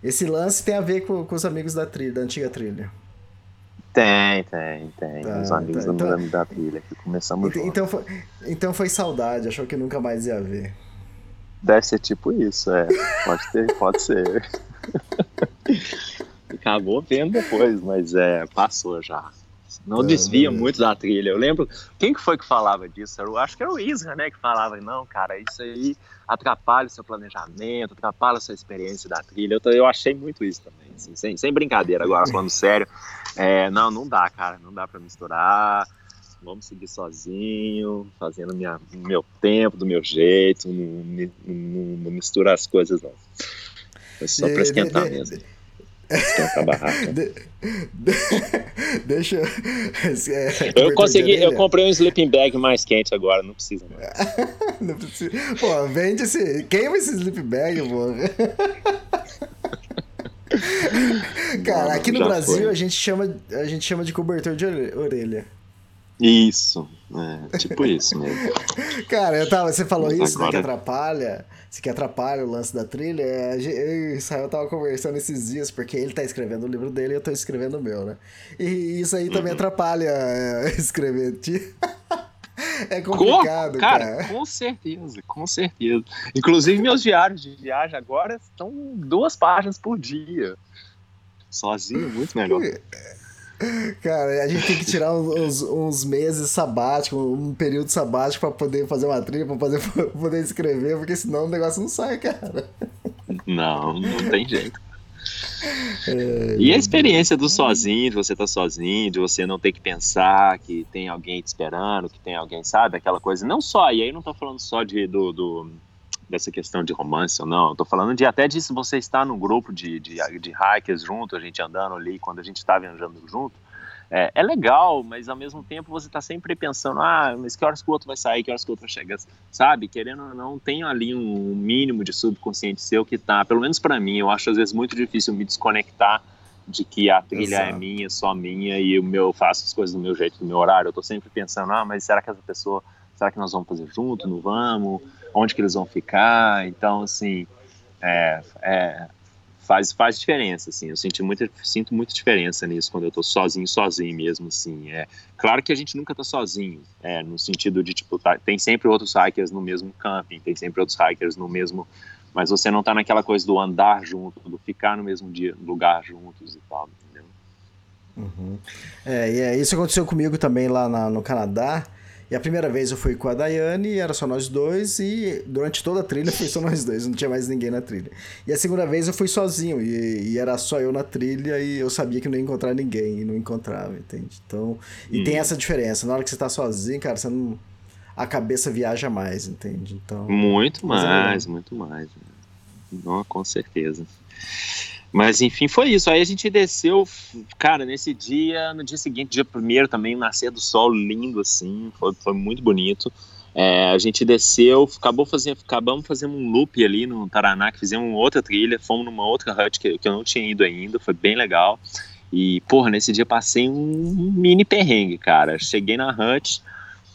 esse lance tem a ver com, com os amigos da trilha, da antiga trilha. Tem, tem, tem. Tá, Os amigos tá, da, então- da trilha que começamos Ent- juntos. Então foi, então foi saudade, achou que nunca mais ia ver. Deve ser tipo isso, é. Pode ter, pode ser. Acabou vendo depois, mas é, passou já. Não Tá, desvia muito da trilha. Eu lembro. Quem que foi que falava disso? Eu acho que era o Isra, né? Que falava, não, cara, isso aí atrapalha o seu planejamento, atrapalha a sua experiência da trilha. Eu, eu achei muito isso também, assim, sem, sem brincadeira, agora falando sério. É, não, não dá, cara, não dá pra misturar. Vamos seguir sozinho, fazendo minha, o meu tempo, do meu jeito, não, não, não misturar as coisas, não. Foi só E- pra esquentar de- mesmo. A barraca. De- de- deixa. é, Eu consegui, eu comprei um sleeping bag mais quente agora, não precisa mais. Não precisa- Pô, vende esse. Queima esse sleep bag, porra. Cara, aqui no Brasil foi. a gente, chama, a gente chama de cobertor de ore- orelha. Isso, é, tipo isso mesmo. Cara, eu tava, você falou Mas isso, né, que agora- atrapalha, se que atrapalha o lance da trilha. é, Eu e Israel tava conversando esses dias, porque ele tá escrevendo o livro dele e eu tô escrevendo o meu, né? E isso aí Uhum. também atrapalha é, escrever. É Com- complicado, cara, cara. com certeza, com certeza. Inclusive, meus diários de viagem agora estão duas páginas por dia. Sozinho, muito melhor. Cara, a gente tem que tirar uns, uns- uns meses sabáticos, um período sabático pra poder fazer uma trilha, pra poder, pra poder escrever, porque senão o negócio não sai, cara. Não, não tem jeito. É, e a experiência do sozinho, de você estar tá sozinho, de você não ter que pensar que tem alguém te esperando, que tem alguém, sabe? Aquela coisa. Não só, e aí não tô falando só de, do, do dessa questão de romance ou não, tô falando de até disso você estar num grupo de, de, de hikers junto, a gente andando ali, quando a gente está viajando junto, é, é, legal, mas ao mesmo tempo você está sempre pensando, ah, mas que horas que o outro vai sair, que horas que o outro vai chegar, sabe? Querendo ou não, tem ali um mínimo de subconsciente seu que tá, pelo menos para mim, eu acho às vezes muito difícil me desconectar de que a trilha é Exato. é minha, só minha, e o meu, eu faço as coisas do meu jeito, do meu horário. Eu tô sempre pensando, ah, mas será que essa pessoa, será que nós vamos fazer junto, não vamos? Onde que eles vão ficar? Então, assim, é, é faz, faz diferença, assim. Eu senti muita, sinto muita diferença nisso quando eu tô sozinho, sozinho mesmo, assim. É, claro que a gente nunca tá sozinho, é, no sentido de, tipo, tá, tem sempre outros hikers no mesmo camping, tem sempre outros hikers no mesmo... Mas você não tá naquela coisa do andar junto, do ficar no mesmo dia, lugar juntos e tal, entendeu? Uhum. É, e é, isso aconteceu comigo também lá na, no Canadá. E a primeira vez eu fui com a Daiane, era só nós dois, e durante toda a trilha foi só nós dois, não tinha mais ninguém na trilha. E a segunda vez eu fui sozinho, e, e era só eu na trilha, e eu sabia que não ia encontrar ninguém, e não encontrava, entende? Então, e hum. tem essa diferença, na hora que você tá sozinho, cara, você não. A cabeça viaja mais, entende? Então. Muito é mais, é muito mais. Não, com certeza. Mas enfim, foi isso. Aí a gente desceu, cara, nesse dia, no dia seguinte, dia primeiro também, nascer do sol lindo assim, foi, foi muito bonito. É, a gente desceu, acabou fazendo, acabamos fazendo um loop ali no Taraná, que fizemos outra trilha, fomos numa outra hut que, que eu não tinha ido ainda, foi bem legal. E, porra, nesse dia passei um mini perrengue, cara. Cheguei na hut,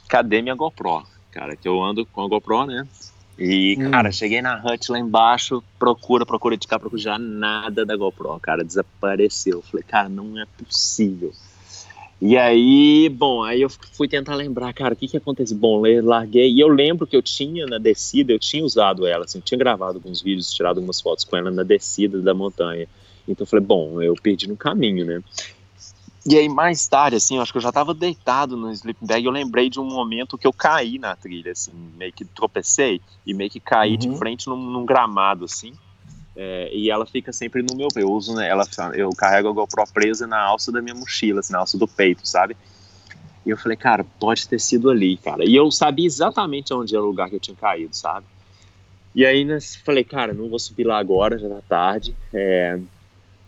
cadê minha GoPro? Cara, que eu ando com a GoPro, né? E, hum. cara, cheguei na hut lá embaixo, procura, procura de cá, procura já nada da GoPro, cara, desapareceu. Falei, cara, não é possível. E aí, bom, aí eu fui tentar lembrar, cara, o que que aconteceu? Bom, eu larguei, e eu lembro que eu tinha na descida, eu tinha usado ela, assim, eu tinha gravado alguns vídeos, tirado algumas fotos com ela na descida da montanha. Então eu falei, bom, eu perdi no caminho, né? E aí, mais tarde, assim, eu acho que eu já tava deitado no sleeping bag, eu lembrei de um momento que eu caí na trilha, assim, meio que tropecei e meio que caí uhum. de frente num, num gramado, assim. É, e ela fica sempre no meu eu uso né, ela eu carrego a GoPro presa na alça da minha mochila assim, na alça do peito sabe e eu falei cara pode ter sido ali cara e eu sabia exatamente onde era o lugar que eu tinha caído sabe e aí né, falei cara não vou subir lá agora já tá tarde é,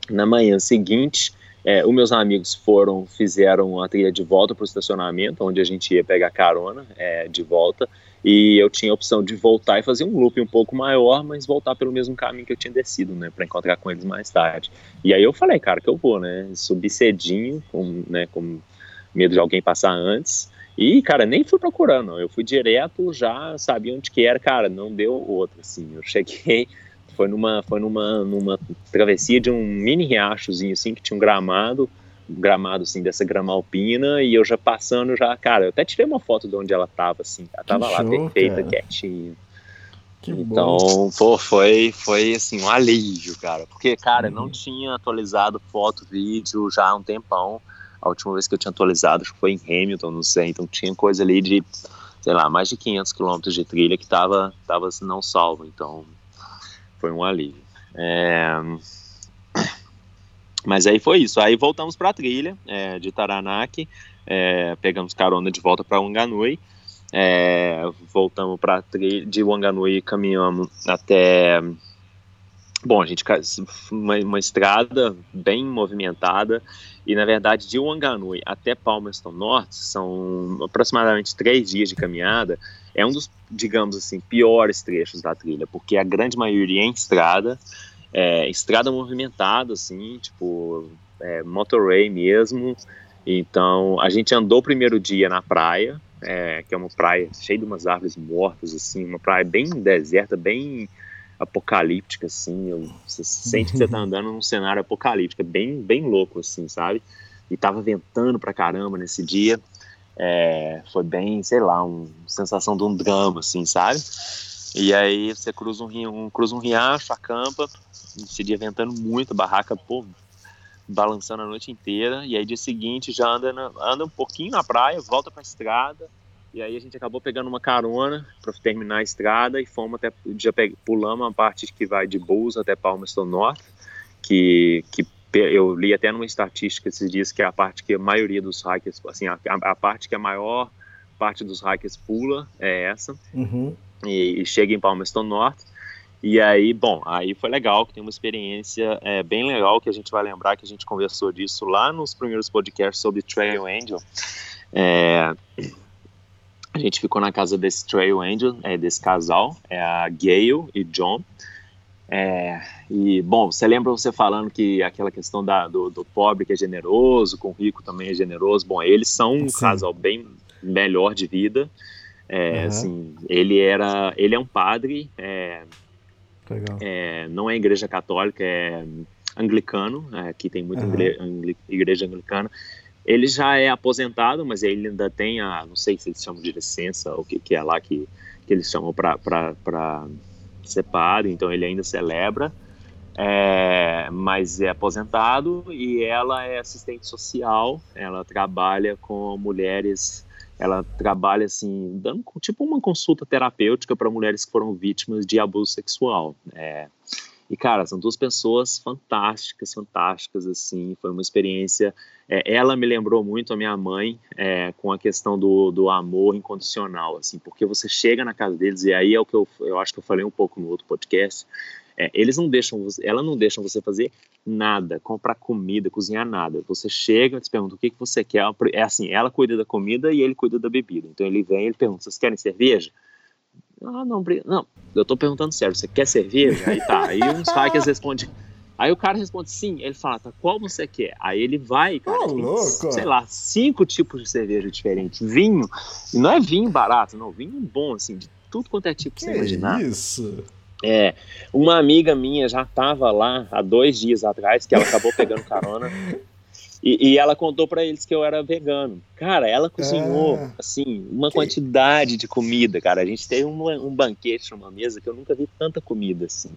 na manhã seguinte é, os meus amigos foram, fizeram a trilha de volta para o estacionamento, onde a gente ia pegar carona é, de volta, e eu tinha a opção de voltar e fazer um loop um pouco maior, mas voltar pelo mesmo caminho que eu tinha descido, né, para encontrar com eles mais tarde. E aí eu falei, cara, que eu vou, né, subi cedinho, com, né, com medo de alguém passar antes, e, cara, nem fui procurando, eu fui direto, já sabia onde que era, cara, não deu outra, assim, eu cheguei foi numa, foi numa, numa travessia de um mini riachozinho, assim, que tinha um gramado, um gramado, assim, dessa grama alpina, e eu já passando, já, cara, eu até tirei uma foto de onde ela tava, assim, ela tava que lá, show, perfeita, cara. quietinha. Que então, bom. pô, foi, foi, assim, um alívio, cara, porque, cara, uhum. não tinha atualizado foto, vídeo já há um tempão, a última vez que eu tinha atualizado, acho que foi em Hamilton, não sei, então tinha coisa ali de, sei lá, mais de 500 quilômetros de trilha que tava, tava assim, não salvo, então foi um alívio. É... Mas aí foi isso. Aí voltamos para a trilha é, de Taranaki, é, pegamos carona de volta para Wanganui, é, voltamos para de Wanganui, caminhamos até Bom, a gente uma, uma estrada bem movimentada e na verdade de Wanganui até Palmerston Norte são aproximadamente três dias de caminhada. É um dos, digamos assim, piores trechos da trilha, porque a grande maioria é em estrada, é, estrada movimentada, assim, tipo é, motorway mesmo. Então a gente andou o primeiro dia na praia, é, que é uma praia cheia de umas árvores mortas, assim, uma praia bem deserta, bem apocalíptica, assim. Você sente que você tá andando num cenário apocalíptico, é bem, bem louco, assim, sabe? E tava ventando pra caramba nesse dia. É, foi bem, sei lá, uma sensação de um drama, assim, sabe? E aí você cruza um, um, cruza um riacho, acampa, esse dia ventando muito, barraca, pô, balançando a noite inteira. E aí dia seguinte já anda, anda um pouquinho na praia, volta pra estrada, E aí a gente acabou pegando uma carona para terminar a estrada e fomos até já pulamos a parte que vai de Bulls até Palmerston North, que, que eu li até numa estatística esses dias que é a parte que a maioria dos hikers, assim, a, a parte que a maior parte dos hikers pula é essa. Uhum. E, e, chega em Palmerston North. E aí, bom, aí foi legal, que tem uma experiência é, bem legal, que a gente vai lembrar que a gente conversou disso lá nos primeiros podcasts sobre Trail Angel. É, a gente ficou na casa desse Trail Angel, é, desse casal, é a Gail e John. É, e, bom, você lembra você falando que aquela questão da, do, do, pobre que é generoso, com o rico também é generoso. Bom, eles são um Sim. casal bem melhor de vida. É, uhum. assim, ele era, ele é um padre, é, é, não é igreja católica, é anglicano, é, aqui tem muita uhum. igreja anglicana. Ele já é aposentado, mas ele ainda tem a, não sei se eles chamam de licença, ou o que, que é lá que, que eles chamam para ser então ele ainda celebra. É, mas é aposentado e ela é assistente social, ela trabalha com mulheres, ela trabalha assim, dando tipo uma consulta terapêutica para mulheres que foram vítimas de abuso sexual. É, e, cara, são duas pessoas fantásticas, fantásticas, assim. Foi uma experiência. É, ela me lembrou muito a minha mãe é, com a questão do, do amor incondicional, assim, porque você chega na casa deles, e aí é o que eu, eu acho que eu falei um pouco no outro podcast. É, eles não deixam você, ela não deixam você fazer nada, comprar comida, cozinhar nada. Você chega, te pergunta o que, que você quer. É assim, ela cuida da comida e ele cuida da bebida. Então ele vem, ele pergunta: vocês querem cerveja? Ah, não, não, eu tô perguntando sério, você quer cerveja? Aí tá, aí uns hackers respondem. Aí o cara responde sim, ele fala, tá, qual você quer? Aí ele vai, cara, oh, tem, louco. sei lá, cinco tipos de cerveja diferentes. Vinho, e não é vinho barato, não, vinho bom, assim, de tudo quanto é tipo que, que você imaginar. isso? É, uma amiga minha já tava lá há dois dias atrás, que ela acabou pegando carona. E, e, ela contou para eles que eu era vegano. Cara, ela cozinhou, ah, assim, uma que... quantidade de comida, cara. A gente teve um, um banquete numa mesa que eu nunca vi tanta comida, assim.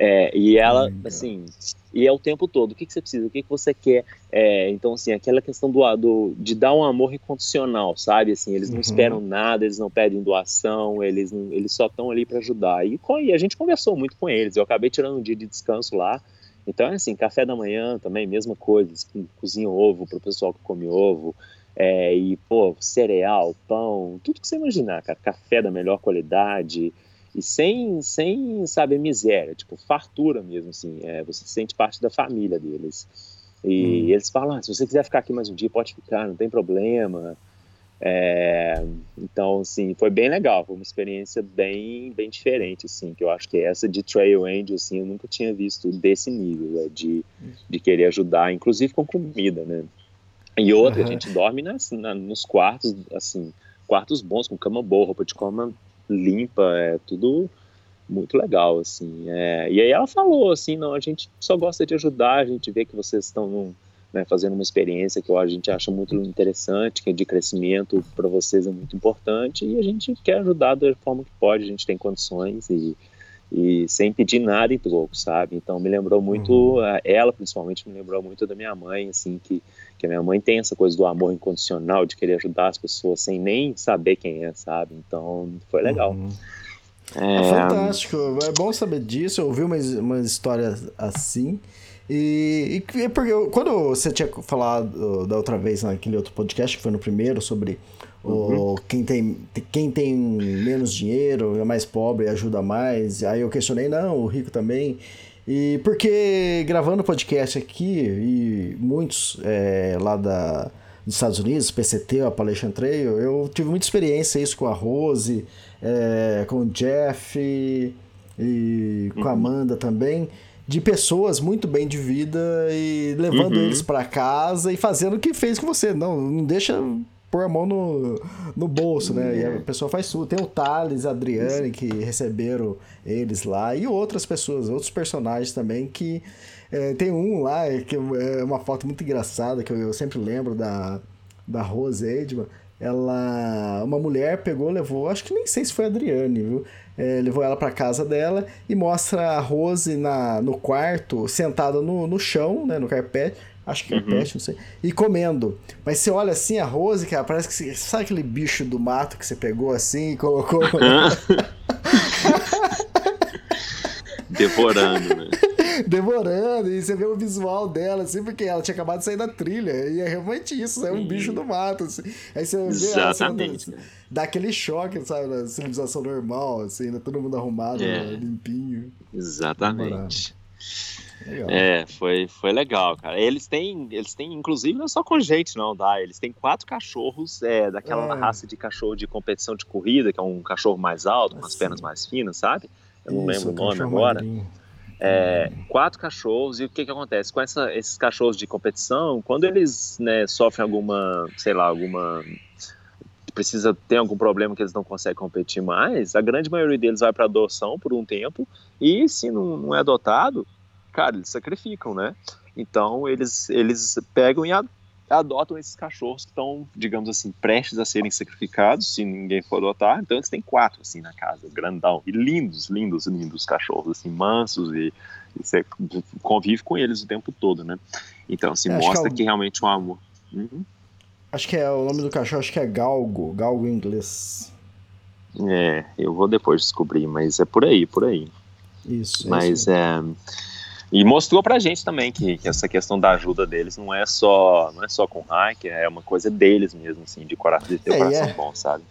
É, e ela, assim, e é o tempo todo. O que, que você precisa? O que, que você quer? É, então, assim, aquela questão do, do, de dar um amor incondicional, sabe? Assim, eles não uhum. esperam nada, eles não pedem doação, eles, não, eles só estão ali para ajudar. E, e a gente conversou muito com eles. Eu acabei tirando um dia de descanso lá. Então, é assim, café da manhã também, mesma coisa, cozinha ovo para o pessoal que come ovo, é, e, pô, cereal, pão, tudo que você imaginar, cara, café da melhor qualidade, e sem, sem sabe, miséria, tipo, fartura mesmo, assim, é, você se sente parte da família deles. E hum. eles falam, ah, se você quiser ficar aqui mais um dia, pode ficar, não tem problema, é, então, assim, foi bem legal, foi uma experiência bem, bem diferente, assim, que eu acho que essa de Trail Angel, assim, eu nunca tinha visto desse nível, né, de, de querer ajudar, inclusive com comida, né. E outra, uhum. a gente dorme nas, na, nos quartos, assim, quartos bons, com cama boa, roupa de cama limpa, é tudo muito legal, assim. É, e aí ela falou, assim, não, a gente só gosta de ajudar, a gente vê que vocês estão num né, fazendo uma experiência que a gente acha muito interessante, que é de crescimento para vocês é muito importante e a gente quer ajudar da forma que pode, a gente tem condições e, e sem pedir nada em troco, sabe? Então me lembrou muito, uhum. ela principalmente me lembrou muito da minha mãe, assim, que, que a minha mãe tem essa coisa do amor incondicional, de querer ajudar as pessoas sem nem saber quem é, sabe? Então foi legal. Uhum. É... é... fantástico, é bom saber disso. Eu ouvi umas, umas histórias assim. E, e porque quando você tinha falado da outra vez naquele outro podcast, que foi no primeiro, sobre uhum. o, quem, tem, quem tem menos dinheiro, é mais pobre, ajuda mais. Aí eu questionei, não, o rico também. E porque gravando podcast aqui, e muitos é, lá da, dos Estados Unidos, PCT, a Appalachian Trail, eu tive muita experiência isso com a Rose, é, com o Jeff e com a uhum. Amanda também de pessoas muito bem de vida e levando uhum. eles para casa e fazendo o que fez com você. Não, não deixa pôr a mão no, no bolso, né? E a uhum. pessoa faz tudo. Tem o Thales, a Adriane, que receberam eles lá, e outras pessoas, outros personagens também que. É, tem um lá, que é uma foto muito engraçada, que eu, eu sempre lembro da, da Rose Edman. Ela. Uma mulher pegou, levou, acho que nem sei se foi a Adriane, viu? é, levou ela para casa dela e mostra a Rose na, no quarto, sentada no, no chão, né, no carpete, Acho que é pet, não sei. E comendo. Mas você olha assim a Rose, cara, parece que você, sabe aquele bicho do mato que você pegou assim e colocou. Devorando, né? Devorando, e você vê o visual dela, assim, porque ela tinha acabado de sair da trilha. E é realmente isso, é um bicho do mato. Assim. Aí você vê ela Exatamente. sendo- dá aquele choque, sabe, na civilização normal, assim, né? todo mundo arrumado, É. né? limpinho. Exatamente. Legal. É, foi, foi legal, cara. Eles têm, eles têm, inclusive, não é só com gente, não, tá? Eles têm quatro cachorros é, daquela É. raça de cachorro de competição de corrida, que é um cachorro mais alto, com as Assim. pernas mais finas, sabe? Eu não Isso, lembro o nome agora. magrinho. É, quatro cachorros, e o que que acontece? Com essa- esses cachorros de competição, quando eles né, sofrem alguma, sei lá, alguma. Precisa ter algum problema que eles não conseguem competir mais, a grande maioria deles vai para adoção por um tempo, e se não, não é adotado, cara, eles sacrificam, né? Então eles, eles pegam e adotam esses cachorros que estão, digamos assim, prestes a serem sacrificados, se ninguém for adotar. Então eles têm quatro, assim, na casa, grandão. E lindos, lindos, lindos cachorros, assim, mansos e, e você convive com eles o tempo todo, né? Então, assim, É, acho que mostra é o- que realmente um amor. Uhum. Acho que é o nome do cachorro, acho que é galgo, galgo em inglês. É, eu vou depois descobrir, mas é por aí, por aí. Isso. é Mas isso. é. E mostrou pra gente também que, que essa questão da ajuda deles não é só não é só com hack, é uma coisa deles mesmo, assim, de, coração, de ter É, coração é. bom, sabe?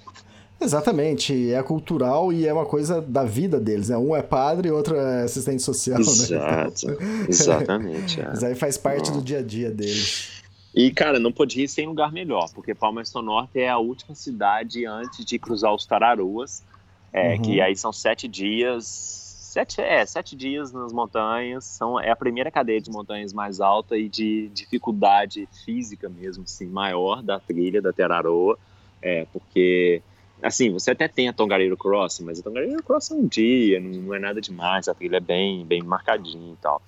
Exatamente, é cultural e é uma coisa da vida deles, né? Um é padre e outro é assistente social, né? Exato, exatamente. é. Mas aí faz parte do dia a dia deles. E, cara, não podia ir sem lugar melhor, porque Palmerston Norte é a última cidade antes de cruzar os Tararuas, é, Uhum. que aí são sete dias, sete, é, sete dias nas montanhas, são, é a primeira cadeia de montanhas mais alta e de dificuldade física mesmo, assim, maior da trilha da Tararoa, é, porque, assim, você até tem a Tongariro Crossing, mas a Tongariro Crossing é um dia, não, não é nada demais, a trilha é bem, bem marcadinha e tal.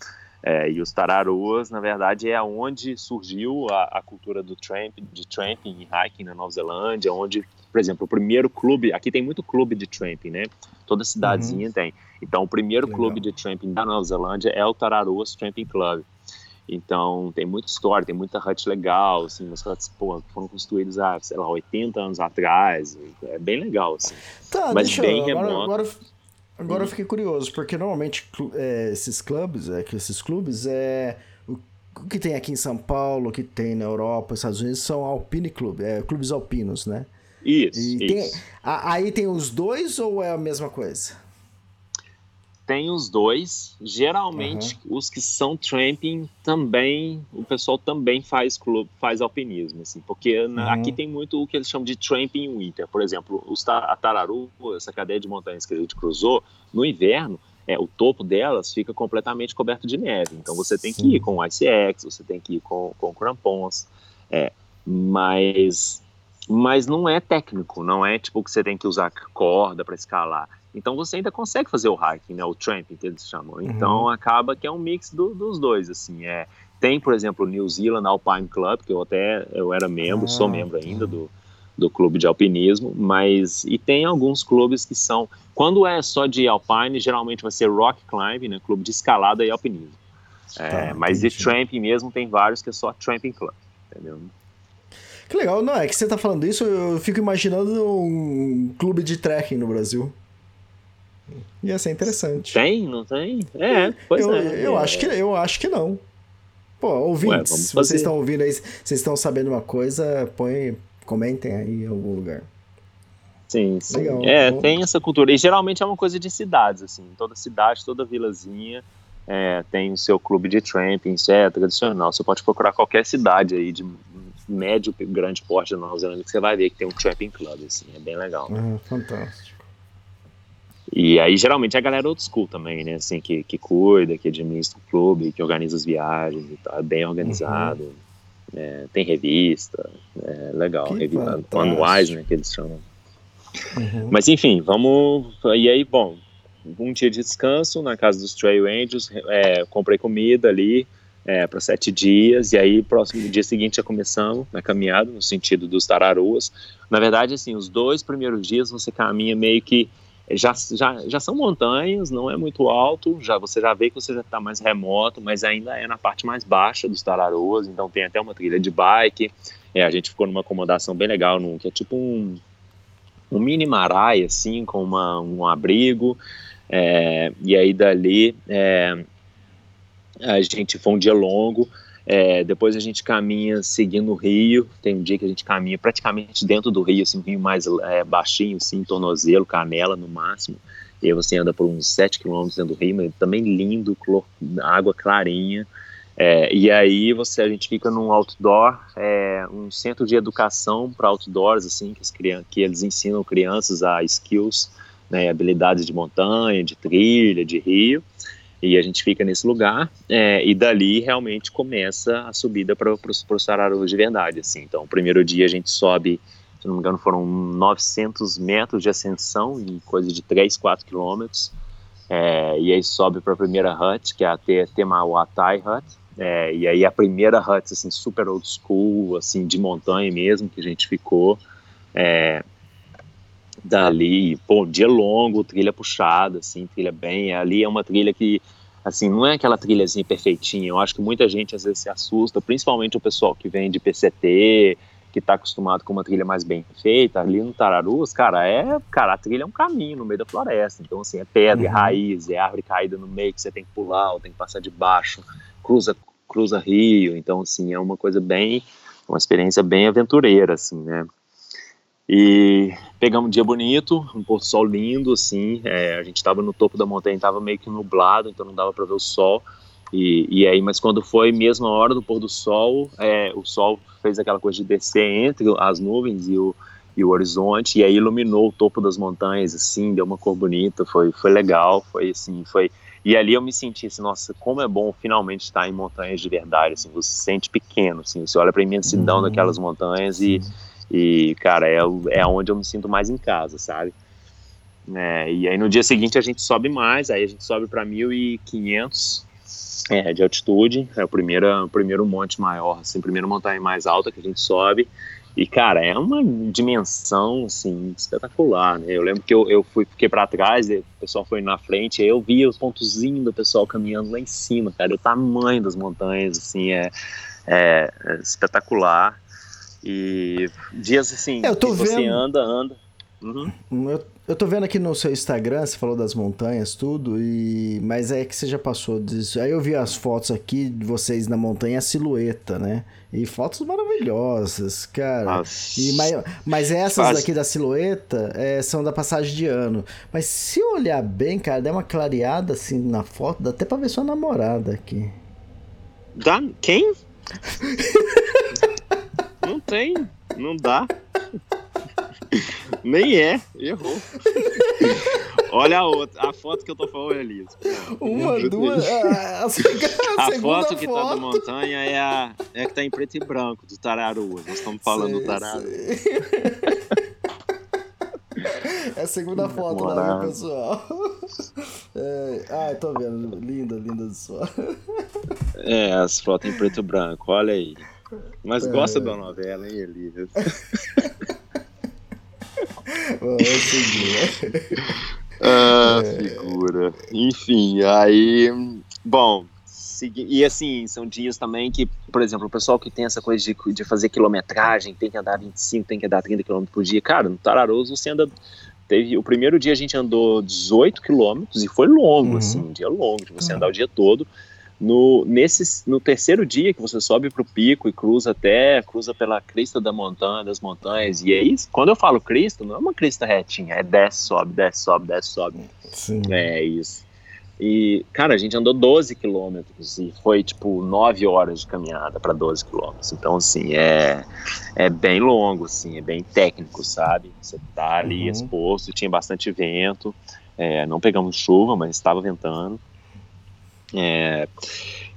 É, e os tararuas, na verdade, é onde surgiu a, a cultura do tramp, de tramping e hiking na Nova Zelândia, onde, por exemplo, o primeiro clube, aqui tem muito clube de tramping, né? Toda cidadezinha tem. Então, o primeiro Legal. clube de tramping da Nova Zelândia é o Tararuas Tramping Club. Então, tem muita história, tem muita hut legal, assim, umas huts, pô, foram construídas há, sei lá, 80 anos atrás, é bem legal, assim. Tá, Mas bem eu. Remoto. agora, agora eu fiquei curioso, porque normalmente é, esses clubes, é, que esses clubes, é. O, que tem aqui em São Paulo, o que tem na Europa, Estados Unidos, são Alpine Club, é, clubes alpinos, né? Isso, E tem, isso. a- aí tem os dois ou é a mesma coisa? Tem os dois. Geralmente, os que são tramping também, o pessoal também faz clube, faz alpinismo, assim, porque Uhum. aqui tem muito o que eles chamam de tramping winter. Por exemplo, os, a Tararu, essa cadeia de montanhas que a gente cruzou, no inverno, é, o topo delas fica completamente coberto de neve. Então você tem Sim. que ir com Ice X, você tem que ir com, com crampons. É, mas, mas não é técnico, não é tipo que você tem que usar corda para escalar. Então você ainda consegue fazer o hiking, né, o tramping que eles chamam. Então acaba que é um mix do- dos dois, assim. É, tem, por exemplo, o New Zealand Alpine Club, que eu até eu era membro, sou Ah, membro ainda do, do clube de alpinismo, mas e tem alguns clubes que são, quando é só de alpine, geralmente vai ser rock climbing, né, clube de escalada e alpinismo. É, Tá, mas de tramping mesmo tem vários que é só tramping club, entendeu? Que legal, não, é que você tá falando isso, eu fico imaginando um clube de trekking no Brasil. Ia ser interessante. Tem, não tem? É, pois eu, é. eu é. acho que, eu acho que não. Pô, ouvintes, fazer. vocês estão ouvindo aí, vocês estão sabendo uma coisa, põe, comentem aí em algum lugar. Sim, sim. Legal, é, bom. tem essa cultura. E geralmente é uma coisa de cidades, assim. Toda cidade, toda vilazinha é, tem o seu clube de tramping, isso é tradicional. Você pode procurar qualquer cidade aí de médio, grande porte da Nova Zelândia que você vai ver que tem um tramping club, assim. É bem legal. Ah, fantástico. E aí, geralmente, é a galera old school também, né? Assim, que, que cuida, que administra o clube, que organiza as viagens e tal. É bem organizado. É, tem revista. É legal. Revista anuais, né? Que eles chamam. Uhum. Mas enfim, vamos. E aí, bom, um dia de descanso na casa dos Trail Angels, é, comprei comida ali é, para sete dias, e aí, próximo dia seguinte, já começamos na caminhada, no sentido dos tararuas. Na verdade, assim, os dois primeiros dias você caminha meio que já, já, já são montanhas, não é muito alto, já você já vê que você já está mais remoto, mas ainda é na parte mais baixa dos Tararuas, então tem até uma trilha de bike. É, a gente ficou numa acomodação bem legal, num, que é tipo um, um mini marai, assim, com uma, um abrigo. É, e aí dali é, a gente foi um dia longo. É, depois a gente caminha seguindo o rio. Tem um dia que a gente caminha praticamente dentro do rio, assim, um rio mais é, baixinho, assim, tornozelo, canela no máximo. E aí você anda por uns 7 quilômetros dentro do rio, mas também lindo, clor, água clarinha. É, e aí você a gente fica num outdoor, é, um centro de educação para outdoors, assim, que, as que eles ensinam crianças a skills, né, habilidades de montanha, de trilha, de rio. E a gente fica nesse lugar, é, e dali realmente começa a subida para os Sararus de verdade. Assim. Então, o primeiro dia a gente sobe, se não me engano, foram 900 metros de ascensão, em coisa de 3, 4 quilômetros. É, e aí sobe para a primeira hut, que é a Temawatai Hut. É, e aí a primeira hut, assim, super old school, assim, de montanha mesmo, que a gente ficou. É, dali, pô, dia longo, trilha puxada, assim, trilha bem, ali é uma trilha que, assim, não é aquela trilhazinha perfeitinha, eu acho que muita gente às vezes se assusta, principalmente o pessoal que vem de PCT, que está acostumado com uma trilha mais bem feita, ali no Tararus, cara, é, cara, a trilha é um caminho no meio da floresta, então, assim, é pedra, é uhum. raiz, é árvore caída no meio que você tem que pular, ou tem que passar de baixo, cruza, cruza rio, então, assim, é uma coisa bem, uma experiência bem aventureira, assim, né, e pegamos um dia bonito, um pôr do sol lindo, assim. É, a gente estava no topo da montanha, estava meio que nublado, então não dava para ver o sol. E, e, aí, mas quando foi mesmo a hora do pôr do sol, é, o sol fez aquela coisa de descer entre as nuvens e o, e o horizonte, e aí iluminou o topo das montanhas, assim, deu uma cor bonita, foi, foi legal, foi assim, foi... E ali eu me senti assim, nossa, como é bom finalmente estar em montanhas de verdade, assim, você se sente pequeno, assim, você olha para a imensidão uhum. daquelas montanhas e e, cara, é, é onde eu me sinto mais em casa, sabe? É, e aí no dia seguinte a gente sobe mais, aí a gente sobe para 1.500 é, de altitude, é o primeiro, o primeiro monte maior, assim, primeira montanha mais alta que a gente sobe. E, cara, é uma dimensão, assim, espetacular, né? Eu lembro que eu, eu fui, fiquei para trás, o pessoal foi na frente, eu via os pontozinhos do pessoal caminhando lá em cima, cara, o tamanho das montanhas, assim, é, é, é espetacular. E dias assim, é, eu tô você vendo... anda, anda. Uhum. Eu, eu tô vendo aqui no seu Instagram, você falou das montanhas, tudo, e mas é que você já passou disso. Aí eu vi as fotos aqui de vocês na montanha, a silhueta, né? E fotos maravilhosas, cara. E, mas, mas essas aqui da silhueta é, são da passagem de ano. Mas se olhar bem, cara, dá uma clareada assim na foto, dá até pra ver sua namorada aqui. Dá? Quem? Não tem, não dá. Nem é, errou. Olha a outra, a foto que eu tô falando ali. Uma, duas. A, a, a, a foto que foto. tá da montanha é a, é a que tá em preto e branco, do Tararua. Nós estamos falando sei, do Tararua. É a segunda foto lá, viu, pessoal? É, ah, tô vendo. Linda, linda só. É, as fotos em preto e branco, olha aí. Mas é. gosta da novela, hein, Elias? Né? Ah, é. figura. Enfim, aí. Bom, e assim, são dias também que, por exemplo, o pessoal que tem essa coisa de, de fazer quilometragem, tem que andar 25, tem que andar 30 km por dia. Cara, no Tararoso você anda. Teve, o primeiro dia a gente andou 18 quilômetros e foi longo, uhum. assim, um dia longo, de você uhum. andar o dia todo. No, nesse, no terceiro dia que você sobe para o pico e cruza até, cruza pela crista da montanha, das montanhas, e aí, quando eu falo crista, não é uma crista retinha, é desce, sobe, desce, sobe, desce, sobe. Sim. É isso. E, cara, a gente andou 12 quilômetros e foi tipo 9 horas de caminhada para 12 quilômetros. Então, assim, é, é bem longo, assim, é bem técnico, sabe? Você tá ali uhum. exposto, tinha bastante vento, é, não pegamos chuva, mas estava ventando. É,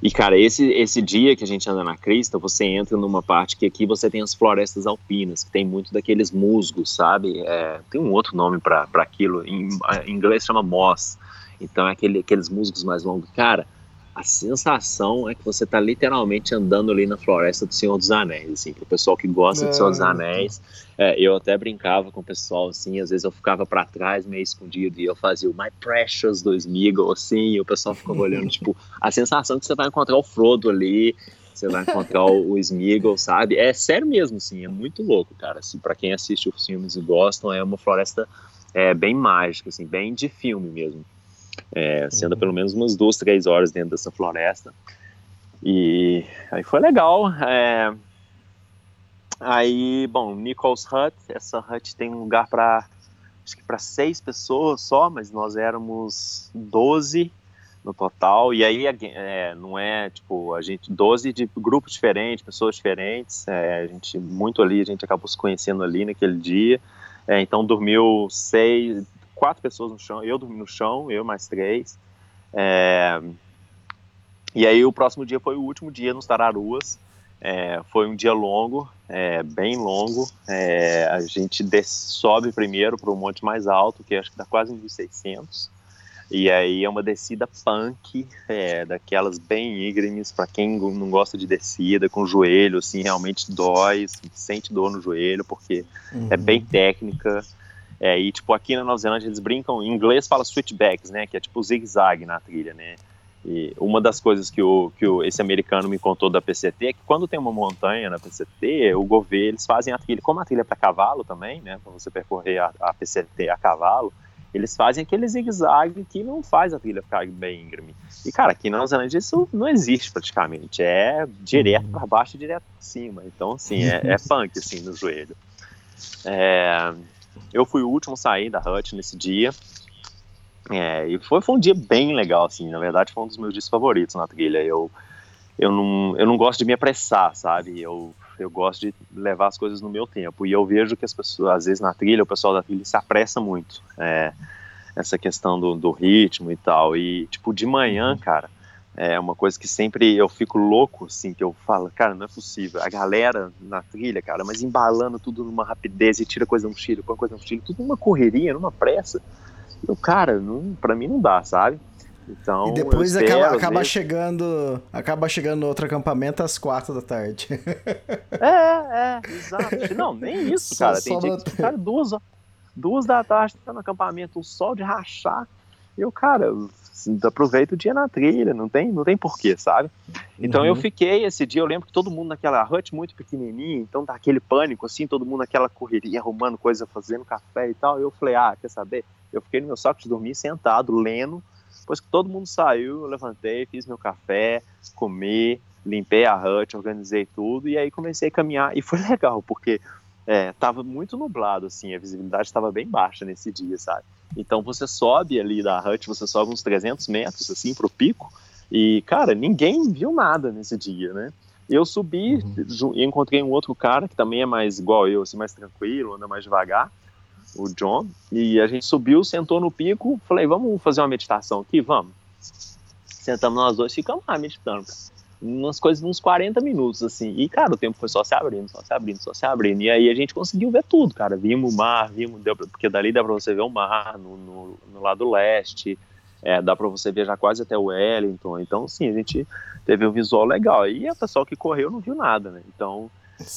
e cara, esse, esse dia que a gente anda na crista, você entra numa parte que aqui você tem as florestas alpinas, que tem muito daqueles musgos, sabe? É, tem um outro nome para aquilo, em, em, inglês chama moss. Então é aquele, aqueles musgos mais longos. Cara, a sensação é que você tá literalmente andando ali na floresta do Senhor dos Anéis, assim, pro pessoal que gosta do Senhor dos Anéis. É, eu até brincava com o pessoal, assim, às vezes eu ficava para trás, meio escondido, e eu fazia o My Precious do Smeagol, assim, e o pessoal ficava olhando, tipo, a sensação que você vai encontrar o Frodo ali, você vai encontrar o, o Smeagol, sabe? É sério mesmo, assim, é muito louco, cara. Assim, para quem assiste os filmes e gostam, é uma floresta é, bem mágica, assim, bem de filme mesmo. É, você anda pelo menos umas duas, três horas dentro dessa floresta. E aí foi legal. É, aí, bom, Nichols Hut, essa hut tem um lugar para acho que para seis pessoas só, mas nós éramos 12 no total. E aí é, não é tipo a gente 12 de grupos diferentes, pessoas diferentes. É, a gente muito ali, a gente acabou se conhecendo ali naquele dia. É, então dormiu seis, quatro pessoas no chão, eu dormi no chão, eu mais três. É, e aí o próximo dia foi o último dia nos Tararuas. É, foi um dia longo, é, bem longo. É, a gente desce, sobe primeiro para o monte mais alto, que acho que está quase em 1.600. E aí é uma descida punk, é, daquelas bem íngremes, para quem não gosta de descida, com joelho, assim, realmente dói, sente dor no joelho, porque uhum. é bem técnica. É, e, tipo, aqui na Nova Zelândia eles brincam, em inglês fala switchbacks, né, que é tipo zigue-zague na trilha, né. E uma das coisas que, o, que o, esse americano me contou da PCT é que quando tem uma montanha na PCT, o governo, eles fazem a trilha, como a trilha é para cavalo também, né, para você percorrer a, a, PCT a cavalo, eles fazem aquele zigue-zague que não faz a trilha ficar bem íngreme. E, cara, aqui na Nova Zelândia isso não existe praticamente, é direto para baixo e direto para cima. Então, assim, é, é punk, assim, no joelho. É, eu fui o último a sair da Hut nesse dia. É, e foi, foi um dia bem legal, assim. Na verdade, foi um dos meus dias favoritos na trilha. Eu, eu, não, eu não gosto de me apressar, sabe? Eu, eu gosto de levar as coisas no meu tempo. E eu vejo que as pessoas, às vezes na trilha, o pessoal da trilha se apressa muito. É, essa questão do, do ritmo e tal. E, tipo, de manhã, cara é uma coisa que sempre eu fico louco, assim, que eu falo, cara, não é possível. A galera na trilha, cara, mas embalando tudo numa rapidez e tira coisa no mochila, põe coisa no mochila, tudo numa correria, numa pressa. Eu, cara, não, pra mim não dá, sabe? Então, e depois espero, acaba, acaba chegando acaba chegando no outro acampamento às quatro da tarde. É, é, exato. Não, nem isso, cara. Tem gente que, cara, duas, duas da tarde tá no acampamento, o sol de rachar. Eu, cara, aproveita o dia na trilha, não tem, não tem porquê, sabe? Então uhum. eu fiquei esse dia, eu lembro que todo mundo naquela hut muito pequenininha, então tá aquele pânico, assim, todo mundo naquela correria, arrumando coisa, fazendo café e tal. Eu falei, ah, quer saber? Eu fiquei no meu saco de dormir sentado, lendo. Depois que todo mundo saiu, eu levantei, fiz meu café, comi, limpei a hut, organizei tudo e aí comecei a caminhar. E foi legal, porque é, tava muito nublado, assim, a visibilidade estava bem baixa nesse dia, sabe? Então você sobe ali da hut, você sobe uns 300 metros, assim, pro pico, e, cara, ninguém viu nada nesse dia, né? Eu subi uhum. e encontrei um outro cara que também é mais igual eu, assim, mais tranquilo, anda mais devagar, o John, e a gente subiu, sentou no pico, falei, vamos fazer uma meditação aqui? Vamos. Sentamos nós dois, ficamos lá meditando, cara umas coisas uns 40 minutos, assim. E, cara, o tempo foi só se abrindo, só se abrindo, só se abrindo. E aí a gente conseguiu ver tudo, cara. Vimos o mar, vimos, deu pra, porque dali dá pra você ver o mar no, no, no lado leste, é, dá pra você viajar quase até o Wellington. Então, sim, a gente teve um visual legal. E o pessoal que correu não viu nada, né? Então,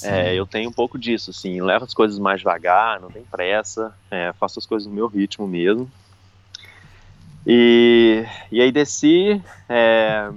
é, eu tenho um pouco disso, assim. Levo as coisas mais devagar, não tem pressa, é, faço as coisas no meu ritmo mesmo. E, e aí desci, é,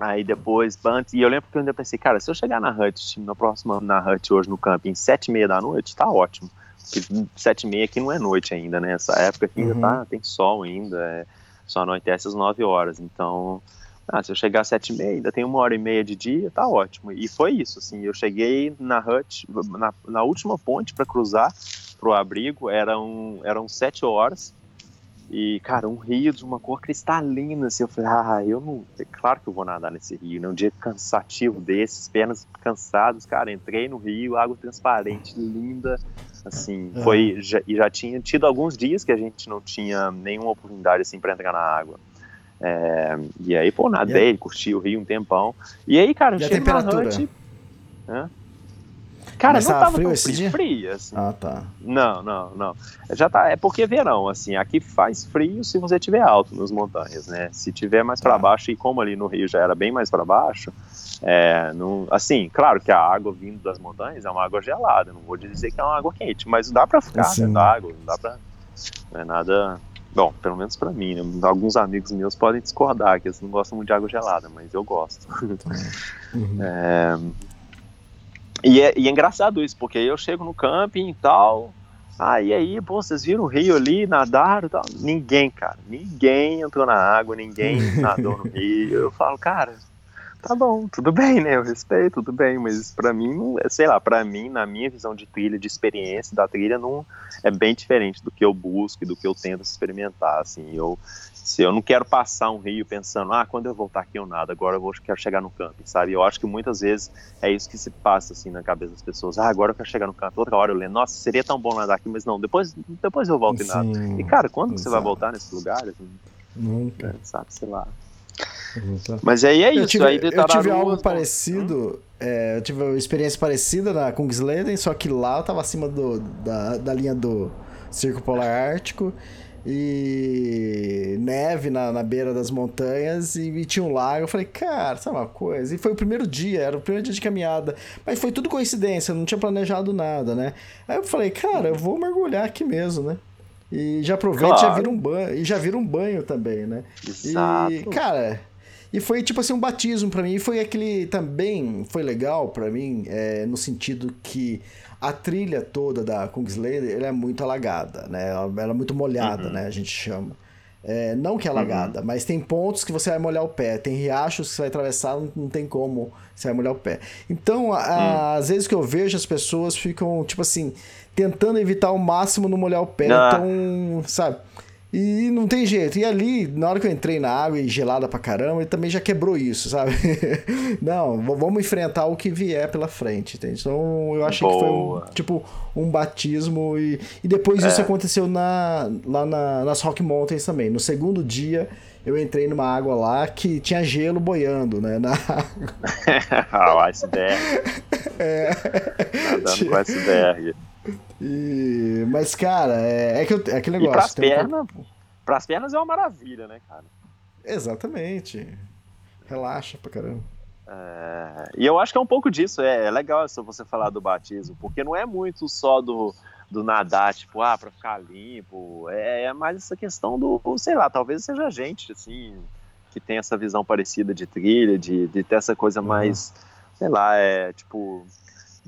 Aí depois, antes, e eu lembro que eu ainda pensei, cara, se eu chegar na Hut, na próxima na Hut hoje no camping, sete e meia da noite, tá ótimo. Porque sete e meia aqui não é noite ainda, né? Essa época aqui ainda uhum. tá, tem sol ainda, é, só anoitece às nove horas. Então, ah, se eu chegar às sete e meia, ainda tem uma hora e meia de dia, tá ótimo. E foi isso, assim, eu cheguei na Hut, na, na última ponte para cruzar pro abrigo, eram, eram sete horas, e, cara, um rio de uma cor cristalina, assim, eu falei, ah, eu não, é claro que eu vou nadar nesse rio, né, um dia cansativo desses, pernas cansadas, cara, entrei no rio, água transparente, linda, assim, é. foi, já, e já tinha tido alguns dias que a gente não tinha nenhuma oportunidade, assim, para entrar na água. É, e aí, pô, nadei, curti o rio um tempão, e aí, cara, eu cheguei na Hut... Cara, Mas não tava tava frio tão esse frio, dia? frio, assim. Ah, tá. Não, não, não. Já tá, é porque é verão, assim, aqui faz frio se você estiver alto nas montanhas, né? Se tiver mais para Tá. baixo, e como ali no Rio já era bem mais para baixo, é, não, assim, claro que a água vindo das montanhas é uma água gelada, não vou dizer que é uma água quente, mas dá para ficar Sim. dentro da água, não dá pra, não é nada, bom, pelo menos para mim, né? Alguns amigos meus podem discordar, que eles não gostam muito de água gelada, mas eu gosto. Uhum. É, e, é, e é engraçado isso, porque aí eu chego no camping e tal. Ah, e aí, pô, vocês viram o rio ali, nadaram e tal? Ninguém, cara. Ninguém entrou na água, ninguém nadou no rio. Eu falo, cara, tá bom, tudo bem, né? Eu respeito, tudo bem, mas pra mim, não, é, sei lá, pra mim, na minha visão de trilha, de experiência da trilha, não é bem diferente do que eu busco e do que eu tento experimentar, assim. Eu, se eu não quero passar um rio pensando, ah, quando eu voltar aqui eu nada, agora eu vou, quero chegar no camping, sabe? Eu acho que muitas vezes é isso que se passa, assim, na cabeça das pessoas. Ah, agora eu quero chegar no camping. Outra hora eu lembro, nossa, seria tão bom nadar aqui, mas não, depois, depois eu volto e. Sim, E, cara, quando que você vai exato. voltar nesse lugar? Assim, Nunca. né, sabe, sei lá. nunca. Mas aí é Eu isso, tive, aí eu tive algo parecido. é, eu tive uma experiência parecida na Kungsleden, só que lá eu tava acima do, da, da linha do Circo Polar Ártico. E neve na, na beira das montanhas e, e tinha um lago. Eu falei, cara, sabe uma coisa? E foi o primeiro dia, era o primeiro dia de caminhada. Mas foi tudo coincidência, não tinha planejado nada, né? Aí eu falei, cara, eu vou mergulhar aqui mesmo, né? E já aproveita e já Claro. vira um banho. E já vira um banho também, né? Exato. E, cara, e foi tipo assim um batismo pra mim. E foi aquele também foi legal pra mim, é, no sentido que a trilha toda da Kungsleder ela é muito alagada, né? Ela, é muito molhada, Uhum. né? A gente chama. É, não que é alagada, mas tem pontos que você vai molhar o pé, tem riachos que você vai atravessar, não, não tem como você vai molhar o pé. Então, a- a- às vezes que eu vejo as pessoas ficam, tipo assim, tentando evitar ao máximo não molhar o pé. Ah. Então, sabe? E não tem jeito. E ali, na hora que eu entrei na água e gelada pra caramba, ele também já quebrou isso, sabe? não, vamos enfrentar o que vier pela frente, entende? Então eu achei que foi um, Boa. tipo um batismo e, e depois isso aconteceu na, lá na- nas Rock Mountains também. No segundo dia eu entrei numa água lá que tinha gelo boiando, né? Na água. ah, o iceberg. Nadando com iceberg. E- Mas, cara, é, é, que eu, é aquele E negócio. pras tem um pernas, pras pernas é uma maravilha, né, cara? Exatamente. Relaxa pra caramba. É, e eu acho que é um pouco disso, é, é legal se você falar do batismo, porque não é muito só do, do nadar, tipo, ah, pra ficar limpo, é, é mais essa questão do, sei lá, talvez seja a gente, assim, que tem essa visão parecida de trilha, de, de ter essa coisa mais, sei lá, é, tipo,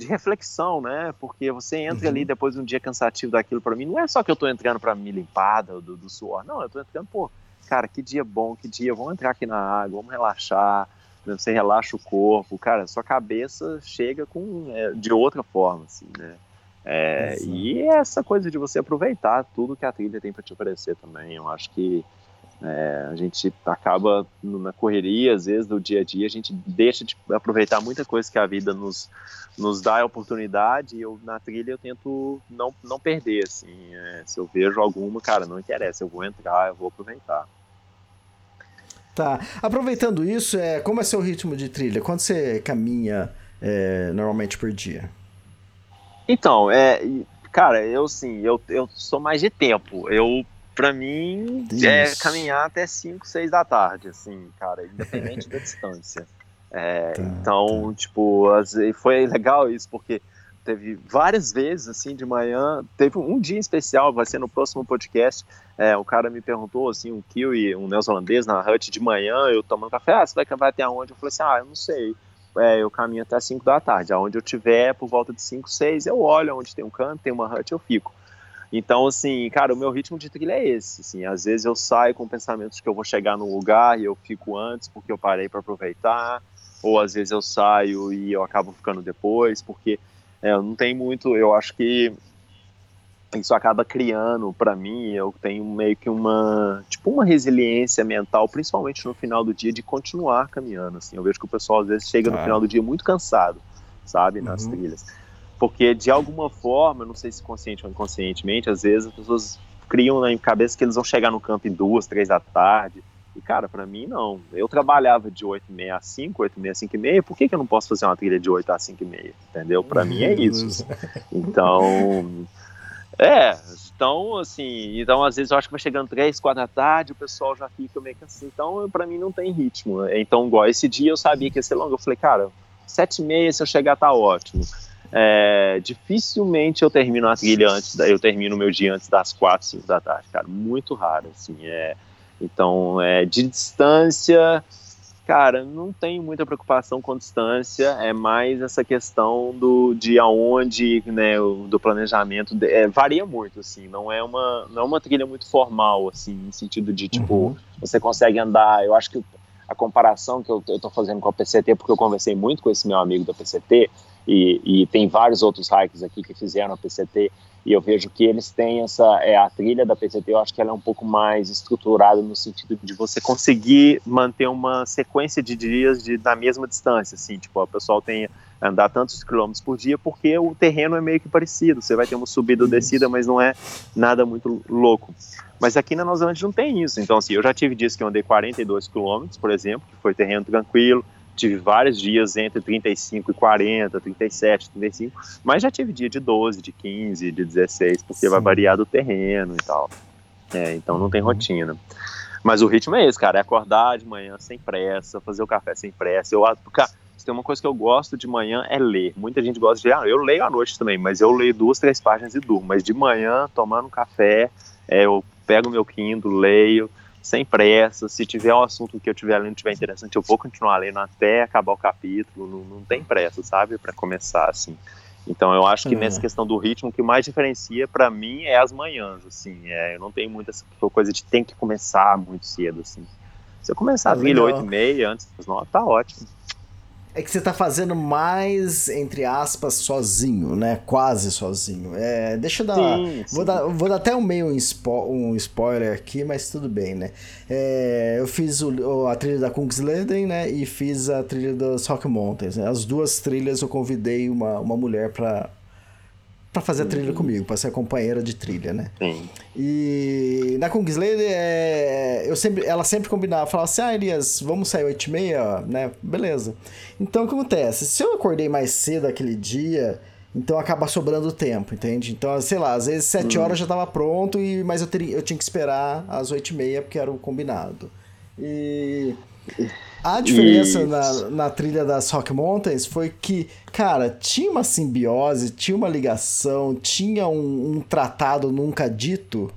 de reflexão, né, porque você entra ali depois de um dia cansativo daquilo pra mim, não é só que eu tô entrando pra me limpar do, do suor, não, eu tô entrando, pô, cara, que dia bom, que dia, vamos entrar aqui na água, vamos relaxar, né, você relaxa o corpo, cara, sua cabeça chega com é, de outra forma, assim, né? É, e essa coisa de você aproveitar tudo que a trilha tem para te oferecer também, eu acho que é, a gente acaba na correria, às vezes, do dia a dia, a gente deixa de aproveitar muita coisa que a vida nos, nos dá a oportunidade, e eu na trilha eu tento não, não perder, assim, é, se eu vejo alguma, cara, não interessa, eu vou entrar, eu vou aproveitar. Tá. Aproveitando isso, é, como é seu ritmo de trilha? Quanto você caminha é, normalmente por dia? Então, é, cara, eu sim, eu, eu sou mais de tempo. Eu, pra mim, é caminhar até 5, 6 da tarde, assim, cara, independente da distância. É, Tá, então, tipo, às vezes- foi legal isso, porque teve várias vezes, assim, de manhã, teve um dia especial, vai ser no próximo podcast, é, o cara me perguntou, assim, um kiwi, um neozelandês na hut de manhã, eu tomando café, ah, você vai, vai até onde? Eu falei assim, ah, eu não sei, é, eu caminho até 5 da tarde, aonde eu tiver, por volta de 5, 6, eu olho onde tem um canto, tem uma hut, eu fico. Então, assim, cara, o meu ritmo de trilha é esse, assim, às vezes eu saio com pensamentos que eu vou chegar num lugar e eu fico antes porque eu parei para aproveitar, ou às vezes eu saio e eu acabo ficando depois, porque é, eu não tenho muito, eu acho que isso acaba criando para mim, eu tenho meio que uma, tipo uma resiliência mental, principalmente no final do dia, de continuar caminhando, assim, eu vejo que o pessoal às vezes chega no Ah. final do dia muito cansado, sabe, nas Uhum. trilhas, porque de alguma forma, não sei se consciente ou inconscientemente, às vezes as pessoas criam na cabeça que eles vão chegar no campo em duas, três da tarde, E, cara, para mim, não. Eu trabalhava de 8 e meia a 5, 8 e meia a 5 e meia, por que, que eu não posso fazer uma trilha de 8 a 5 e meia? Entendeu? Para mim é isso. Então, é, então, assim, então às vezes eu acho que vai chegando 3, 4 da tarde, o pessoal já fica meio que assim, então para mim não tem ritmo. Então, igual esse dia eu sabia que ia ser longo, eu falei, cara, 7 e meia se eu chegar tá ótimo. É, dificilmente eu termino a trilha antes, da, eu termino meu dia antes das 4, 5 da tarde, cara, muito raro, assim, é então, é, de distância, cara, não tenho muita preocupação com distância, é mais essa questão do de aonde, né, do planejamento, é, varia muito, assim, não é uma não é uma trilha muito formal, assim, no sentido de, tipo, uhum. você consegue andar, eu acho que a comparação que eu, estou fazendo com a PCT, porque eu conversei muito com esse meu amigo da PCT, e, e tem vários outros hikers aqui que fizeram a PCT, e eu vejo que eles têm essa é a trilha da PCT eu acho que ela é um pouco mais estruturada no sentido de você conseguir manter uma sequência de dias de, da mesma distância assim tipo o pessoal tem andar tantos quilômetros por dia porque o terreno é meio que parecido você vai ter uma subida ou descida mas não é nada muito louco. Mas aqui na Nova Zelândia não tem isso então assim eu já tive dias que eu andei 42 quilômetros por exemplo que foi terreno tranquilo tive vários dias entre 35 e 40, 37, 35, mas já tive dia de 12, de 15, de 16, porque Sim. vai variar do terreno e tal. É, então não tem uhum. rotina. Mas o ritmo é esse, cara, é acordar de manhã sem pressa, fazer o café sem pressa. Eu, cara, se tem uma coisa que eu gosto de manhã é ler. Muita gente gosta de, ah, eu leio à noite também, mas eu leio duas, três páginas e durmo. Mas de manhã, tomando café, é, eu pego meu Kindle, leio, sem pressa. Se tiver um assunto que eu tiver lendo tiver interessante, eu vou continuar lendo até acabar o capítulo. Não, não tem pressa, sabe, para começar assim. Então eu acho que nessa questão do ritmo, o que mais diferencia para mim é as manhãs, assim. É, eu não tenho muita coisa de tem que começar muito cedo, assim. Se eu começar às 8 e meia, antes das 9, tá ótimo é que você tá fazendo mais, entre aspas, sozinho, né? Quase sozinho. É, deixa eu dar. Sim, vou, sim. Dar vou dar até um meio um, spo, um spoiler aqui, mas tudo bem, né? É, eu fiz o, a trilha da Kungsleden, né? E fiz a trilha das Rock Mountains. Né? As duas trilhas eu convidei uma, uma mulher para para fazer a trilha uhum. comigo, para ser companheira de trilha, né? Sim. E na Kungsleden, é, eu sempre, ela sempre combinava, falava assim, ah, Elias, vamos sair 8 e meia, né? Beleza. Então, o que acontece? Se eu acordei mais cedo aquele dia, então acaba sobrando tempo, entende? Então, sei lá, às vezes 7 hum. horas já estava pronto, e, mas eu, teria, eu tinha que esperar às 8 e meia, porque era o combinado. E... A diferença na, na trilha das Rock Mountains foi que, cara, tinha uma simbiose, tinha uma ligação, tinha um, um tratado nunca dito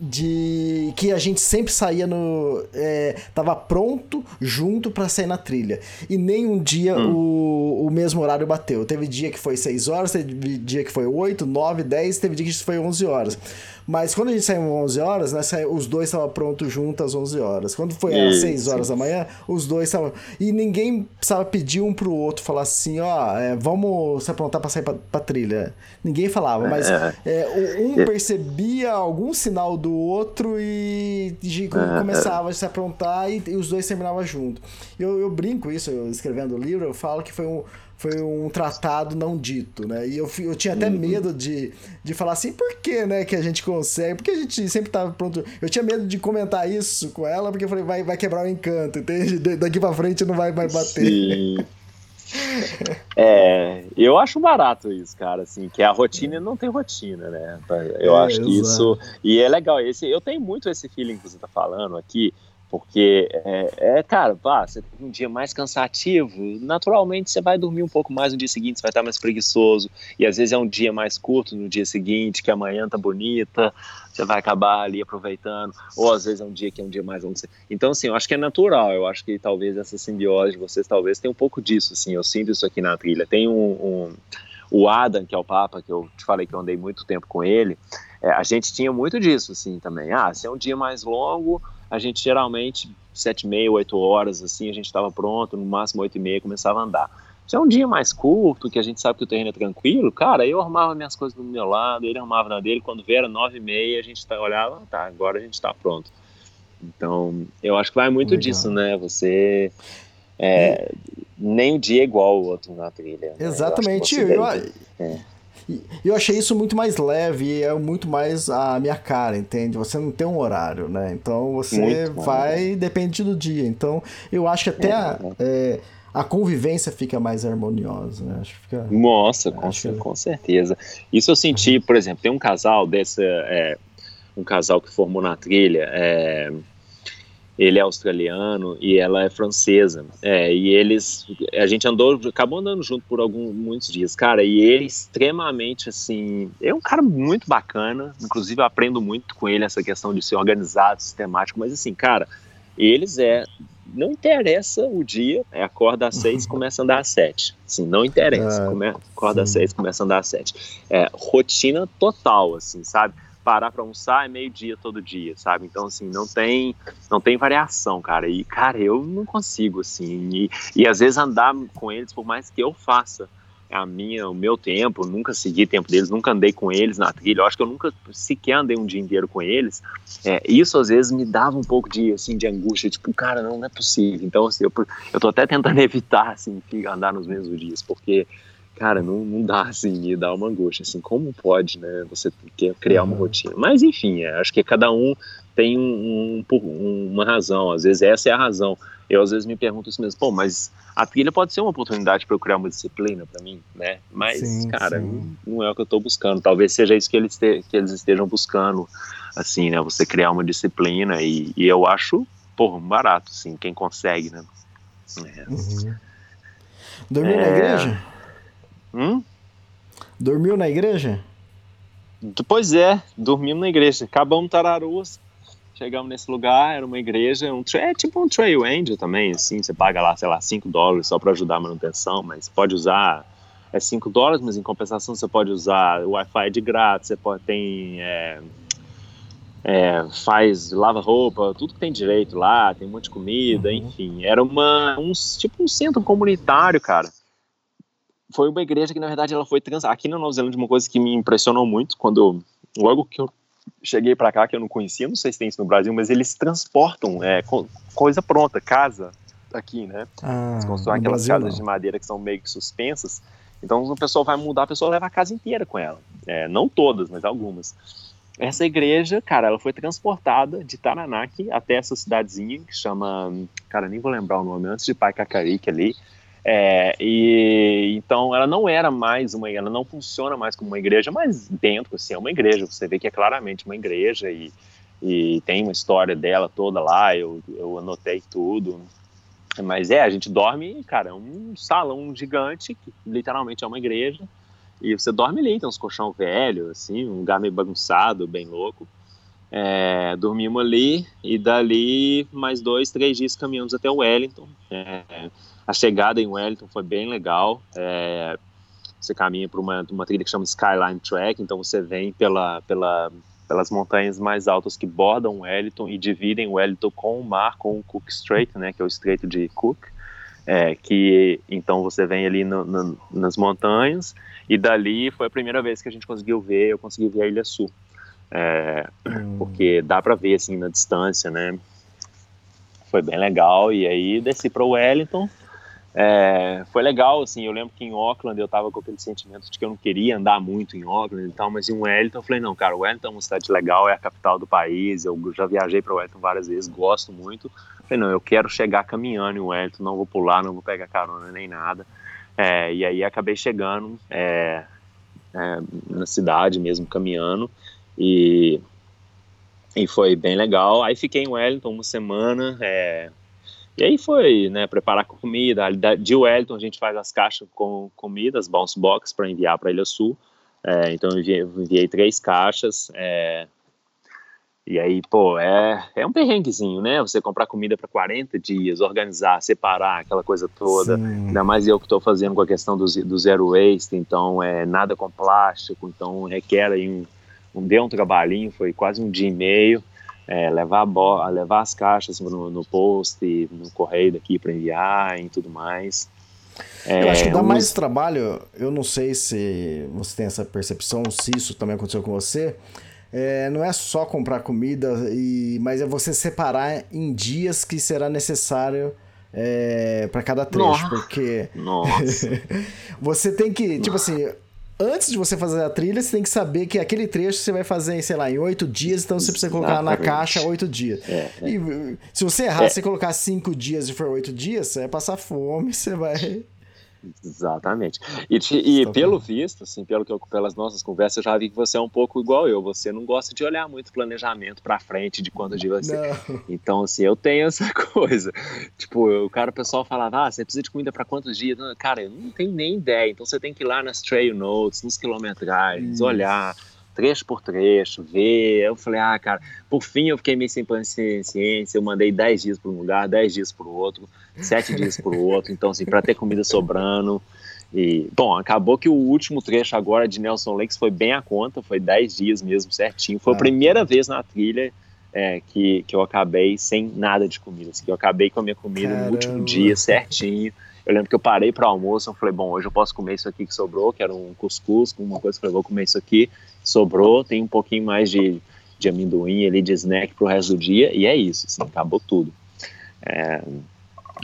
de que a gente sempre saía no é, tava pronto junto para sair na trilha. E nem um dia hum. o, o mesmo horário bateu. Teve dia que foi 6 horas teve dia que foi 8, 9, 10 teve dia que foi 11 horas mas quando a gente saiu 11 horas, né, os dois estavam prontos juntos às 11 horas. Quando foi às 6 horas da manhã, os dois estavam. E ninguém precisava pedir um pro outro, falar assim: ó, é, vamos se aprontar pra sair pra, pra trilha. Ninguém falava, mas é. É, um é. percebia algum sinal do outro e, e é, começava a se aprontar e, e, os dois terminavam junto. Eu, eu brinco isso, eu, escrevendo o livro, eu falo que foi um foi um tratado não dito, né? E eu, eu tinha até uhum. medo de, de falar assim, por que, né, que a gente consegue? Porque a gente sempre tava pronto. Eu tinha medo de comentar isso com ela, porque eu falei, vai, vai quebrar o encanto, entende? Daqui pra frente não vai, vai bater. Sim. é, eu acho barato isso, cara, assim, que a rotina não tem rotina, né? Eu é, acho que exato. isso. E é legal, esse, eu tenho muito esse feeling que você tá falando aqui porque, é, é, cara, pá, você tem um dia mais cansativo, naturalmente você vai dormir um pouco mais no dia seguinte, você vai estar mais preguiçoso, e às vezes é um dia mais curto no dia seguinte, que amanhã tá bonita, você vai acabar ali aproveitando, ou às vezes é um dia que é um dia mais longo. Então, assim, eu acho que é natural, eu acho que talvez essa simbiose de vocês talvez tenha um pouco disso, assim, eu sinto isso aqui na trilha. Tem um, um o Adam, que é o Papa, que eu te falei que eu andei muito tempo com ele, é, a gente tinha muito disso, assim, também. Ah, se é um dia mais longo a gente geralmente, sete e meia, oito horas, assim, a gente estava pronto, no máximo oito e meia começava a andar. Se é um dia mais curto, que a gente sabe que o terreno é tranquilo, cara, eu arrumava minhas coisas do meu lado, ele arrumava na dele, quando vier nove e meia, a gente tá, olhava, tá, agora a gente está pronto. Então, eu acho que vai muito Legal. disso, né, você... É, nem um dia é igual ao outro na trilha. Né? Exatamente. Eu, eu, é. E eu achei isso muito mais leve e é muito mais a minha cara, entende? Você não tem um horário, né? Então você Muito vai, depende do dia. Então eu acho que até a, é, a convivência fica mais harmoniosa, né? Acho que fica. Nossa, com, que- com certeza. Isso eu senti, por exemplo, tem um casal dessa, é, um casal que formou na trilha, é, ele é australiano e ela é francesa, é, e eles, a gente andou, acabou andando junto por alguns, muitos dias, cara, e ele extremamente, assim, é um cara muito bacana, inclusive eu aprendo muito com ele essa questão de ser organizado, sistemático, mas assim, cara, eles é, não interessa o dia, é, acorda às seis, começa a andar às sete. Assim, não interessa, Ah, come, acorda às seis, começa a andar às sete. É, rotina total, assim, sabe? Parar pra almoçar é meio-dia todo dia, sabe? Então, assim, não tem, não tem variação, cara. E, cara, eu não consigo, assim. E, e às vezes andar com eles, por mais que eu faça a minha, o meu tempo, nunca segui tempo deles, nunca andei com eles na trilha. Eu acho que eu nunca sequer andei um dia inteiro com eles. É, isso às vezes me dava um pouco de, assim, de angústia, tipo, cara, não, não é possível. Então, assim, eu, eu tô até tentando evitar, assim, andar nos mesmos dias, porque, cara, não, não dá, assim, me dá uma angústia, assim, como pode, né, você quer criar uma Uhum. rotina. Mas, enfim, é, acho que cada um tem um, um- um- uma razão, às vezes essa é a razão. Eu, às vezes, me pergunto isso mesmo, pô, mas a trilha pode ser uma oportunidade para eu criar uma disciplina para mim, né? Mas, Sim, cara, sim. Não, é o que eu tô buscando. Talvez seja isso que eles, te- que eles estejam buscando, assim, né? Você criar uma disciplina e, e eu acho, porra, um barato, assim, quem consegue, né? É. Uhum. Dormiu na É. igreja? Hum? Dormiu na igreja? Pois é, dormimos na igreja. Acabamos Tararuas, chegamos nesse lugar, era uma igreja, um é tipo um trail angel também, assim, você paga lá, sei lá, 5 dólares só para ajudar a manutenção, mas pode usar, é 5 dólares, mas em compensação você pode usar o Wi-Fi de grátis, você pode, tem, é, é, faz, lava roupa, tudo que tem direito lá, tem um monte de comida, Uhum. enfim, era uma, um, tipo um centro comunitário, cara, foi uma igreja que na verdade ela foi trans aqui na Nova Zelândia uma coisa que me impressionou muito quando logo que eu cheguei para cá que eu não conhecia não sei se tem isso no Brasil mas eles transportam é, co- coisa pronta casa aqui né? Ah, eles constroem aquelas Brasil, casas não. de madeira que são meio que suspensas. Então o pessoal vai mudar a pessoa leva a casa inteira com ela. É, não todas mas algumas. Essa igreja cara ela foi transportada de Taranaki até essa cidadezinha que chama cara nem vou lembrar o nome antes de Paikakarique ali é, e então ela não era mais uma, ela não funciona mais como uma igreja, mas dentro assim é uma igreja. Você vê que é claramente uma igreja e, e tem uma história dela toda lá. Eu, eu anotei tudo. Mas é, a gente dorme, cara, é um salão gigante que literalmente é uma igreja. E você dorme ali, tem uns colchão velho, assim, um lugar meio bagunçado, bem louco. É, dormimos ali e dali mais dois, três dias caminhamos até Wellington. É, a chegada em Wellington foi bem legal. É, você caminha por uma, uma trilha que chama Skyline Track, então você vem pela, pela, pelas montanhas mais altas que bordam Wellington e dividem Wellington com o mar, com o Cook Strait, né, que é o Estreito de Cook. É, que então você vem ali no, no, nas montanhas e dali foi a primeira vez que a gente conseguiu ver, eu consegui ver a Ilha Sul, é, Hum. porque dá para ver assim na distância, né? Foi bem legal e aí desci para Wellington. É, foi legal, assim, eu lembro que em Auckland eu tava com aquele sentimento de que eu não queria andar muito em Auckland e tal, mas em Wellington eu falei, não, cara, Wellington é uma cidade legal, é a capital do país, eu já viajei para Wellington várias vezes, gosto muito. Falei, não, eu quero chegar caminhando em Wellington, não vou pular, não vou pegar carona nem nada. É, e aí acabei chegando é, é, na cidade mesmo, caminhando, e, e foi bem legal. Aí fiquei em Wellington uma semana, é, e aí foi, né, preparar comida. De Wellington a gente faz as caixas com comida, as bounce box para enviar para Ilha Sul. É, então eu enviei, enviei três caixas. É, e aí, pô, é, é um perrenguezinho, né? Você comprar comida para 40 dias, organizar, separar, aquela coisa toda. Sim. Ainda mais eu que estou fazendo com a questão do, do zero waste, então é nada com plástico, então requer aí um, um deu um trabalhinho, foi quase um dia e meio. É, levar, bo- levar as caixas no, no post, no correio daqui para enviar e tudo mais. Eu acho que dá mais trabalho, eu não sei se você tem essa percepção, se isso também aconteceu com você. É, não é só comprar comida, e, mas é você separar em dias que será necessário é, para cada trecho, Nossa. porque Nossa, você tem que, tipo assim, antes de você fazer a trilha, você tem que saber que aquele trecho você vai fazer, sei lá, em oito dias, então você precisa colocar na caixa oito dias. É, é. E se você errar, É. se você colocar cinco dias e for oito dias, você vai passar fome, você vai. Exatamente. E, te- e pelo visto, assim, pelo que eu, pelas nossas conversas, eu já vi que você é um pouco igual eu. Você não gosta de olhar muito planejamento pra frente de quanto vai ser. Não. Então, assim, eu tenho essa coisa. Tipo, eu- o cara, o pessoal falava, ah, você precisa de comida pra quantos dias? Não, Cara, eu não tenho nem ideia. Então, você tem que ir lá nas trail notes, nos quilometragens, Isso. olhar trecho por trecho, ver. Eu falei, ah, cara, por fim eu fiquei meio sem paciência. Eu mandei 10 dias para um lugar, 10 dias para o outro, 7 dias para o outro. Então, assim, para ter comida sobrando. E, bom, acabou que o último trecho agora de Nelson Lakes foi bem a conta, foi 10 dias mesmo, certinho. Foi Ah. a primeira vez na trilha é, que, que eu acabei sem nada de comida. Assim, que eu acabei com a minha comida no último Caramba. dia, certinho. Eu lembro que eu parei para almoço, eu falei, bom, hoje eu posso comer isso aqui que sobrou, que era um cuscuz uma coisa, eu falei, vou comer isso aqui, sobrou, tem um pouquinho mais de, de amendoim ali, de snack pro resto do dia, e é isso, assim, acabou tudo. É,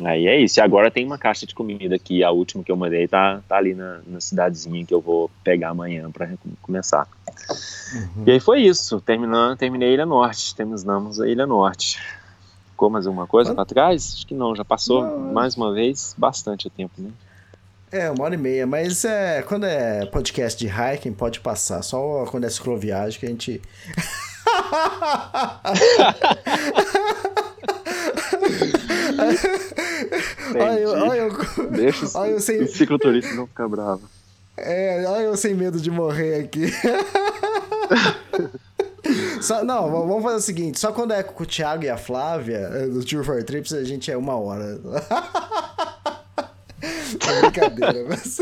aí é isso, e agora tem uma caixa de comida aqui, a última que eu mandei tá, tá ali na, na cidadezinha que eu vou pegar amanhã para começar. E aí foi isso, terminando, terminei a Ilha Norte, terminamos a Ilha Norte. Ficou mais alguma coisa para trás? Acho que não, já passou Não, mais uma vez bastante tempo, né? É, uma hora e meia, mas é, quando é podcast de hiking, pode passar. Só quando é cicloviagem que a gente. olha, eu, olha, eu, Deixa os, olha, eu sem, os cicloturistas não ficar bravos. é, olha eu sem medo de morrer aqui. Só- não, vamos fazer o seguinte: só quando é com o Thiago e a Flávia, é, do Tour for Trips, a gente é uma hora. é brincadeira, mas.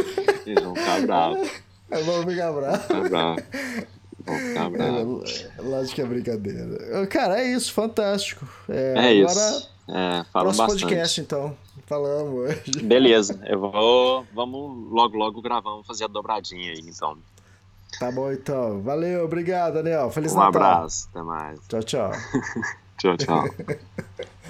Eles vão ficar bravos. Vamos ficar bravo. Ficar bravos. Vão ficar bravos. É, lógico que é brincadeira. Cara, é isso, fantástico. É, É agora, isso. É, próximo bastante. podcast, então. Falamos. Beleza, eu vou. Vamos logo, logo gravar, vamos fazer a dobradinha aí, então. Tá bom, então. Valeu, obrigado, Daniel. Feliz Um Natal. abraço, até mais. Tchau, tchau. Tchau, tchau.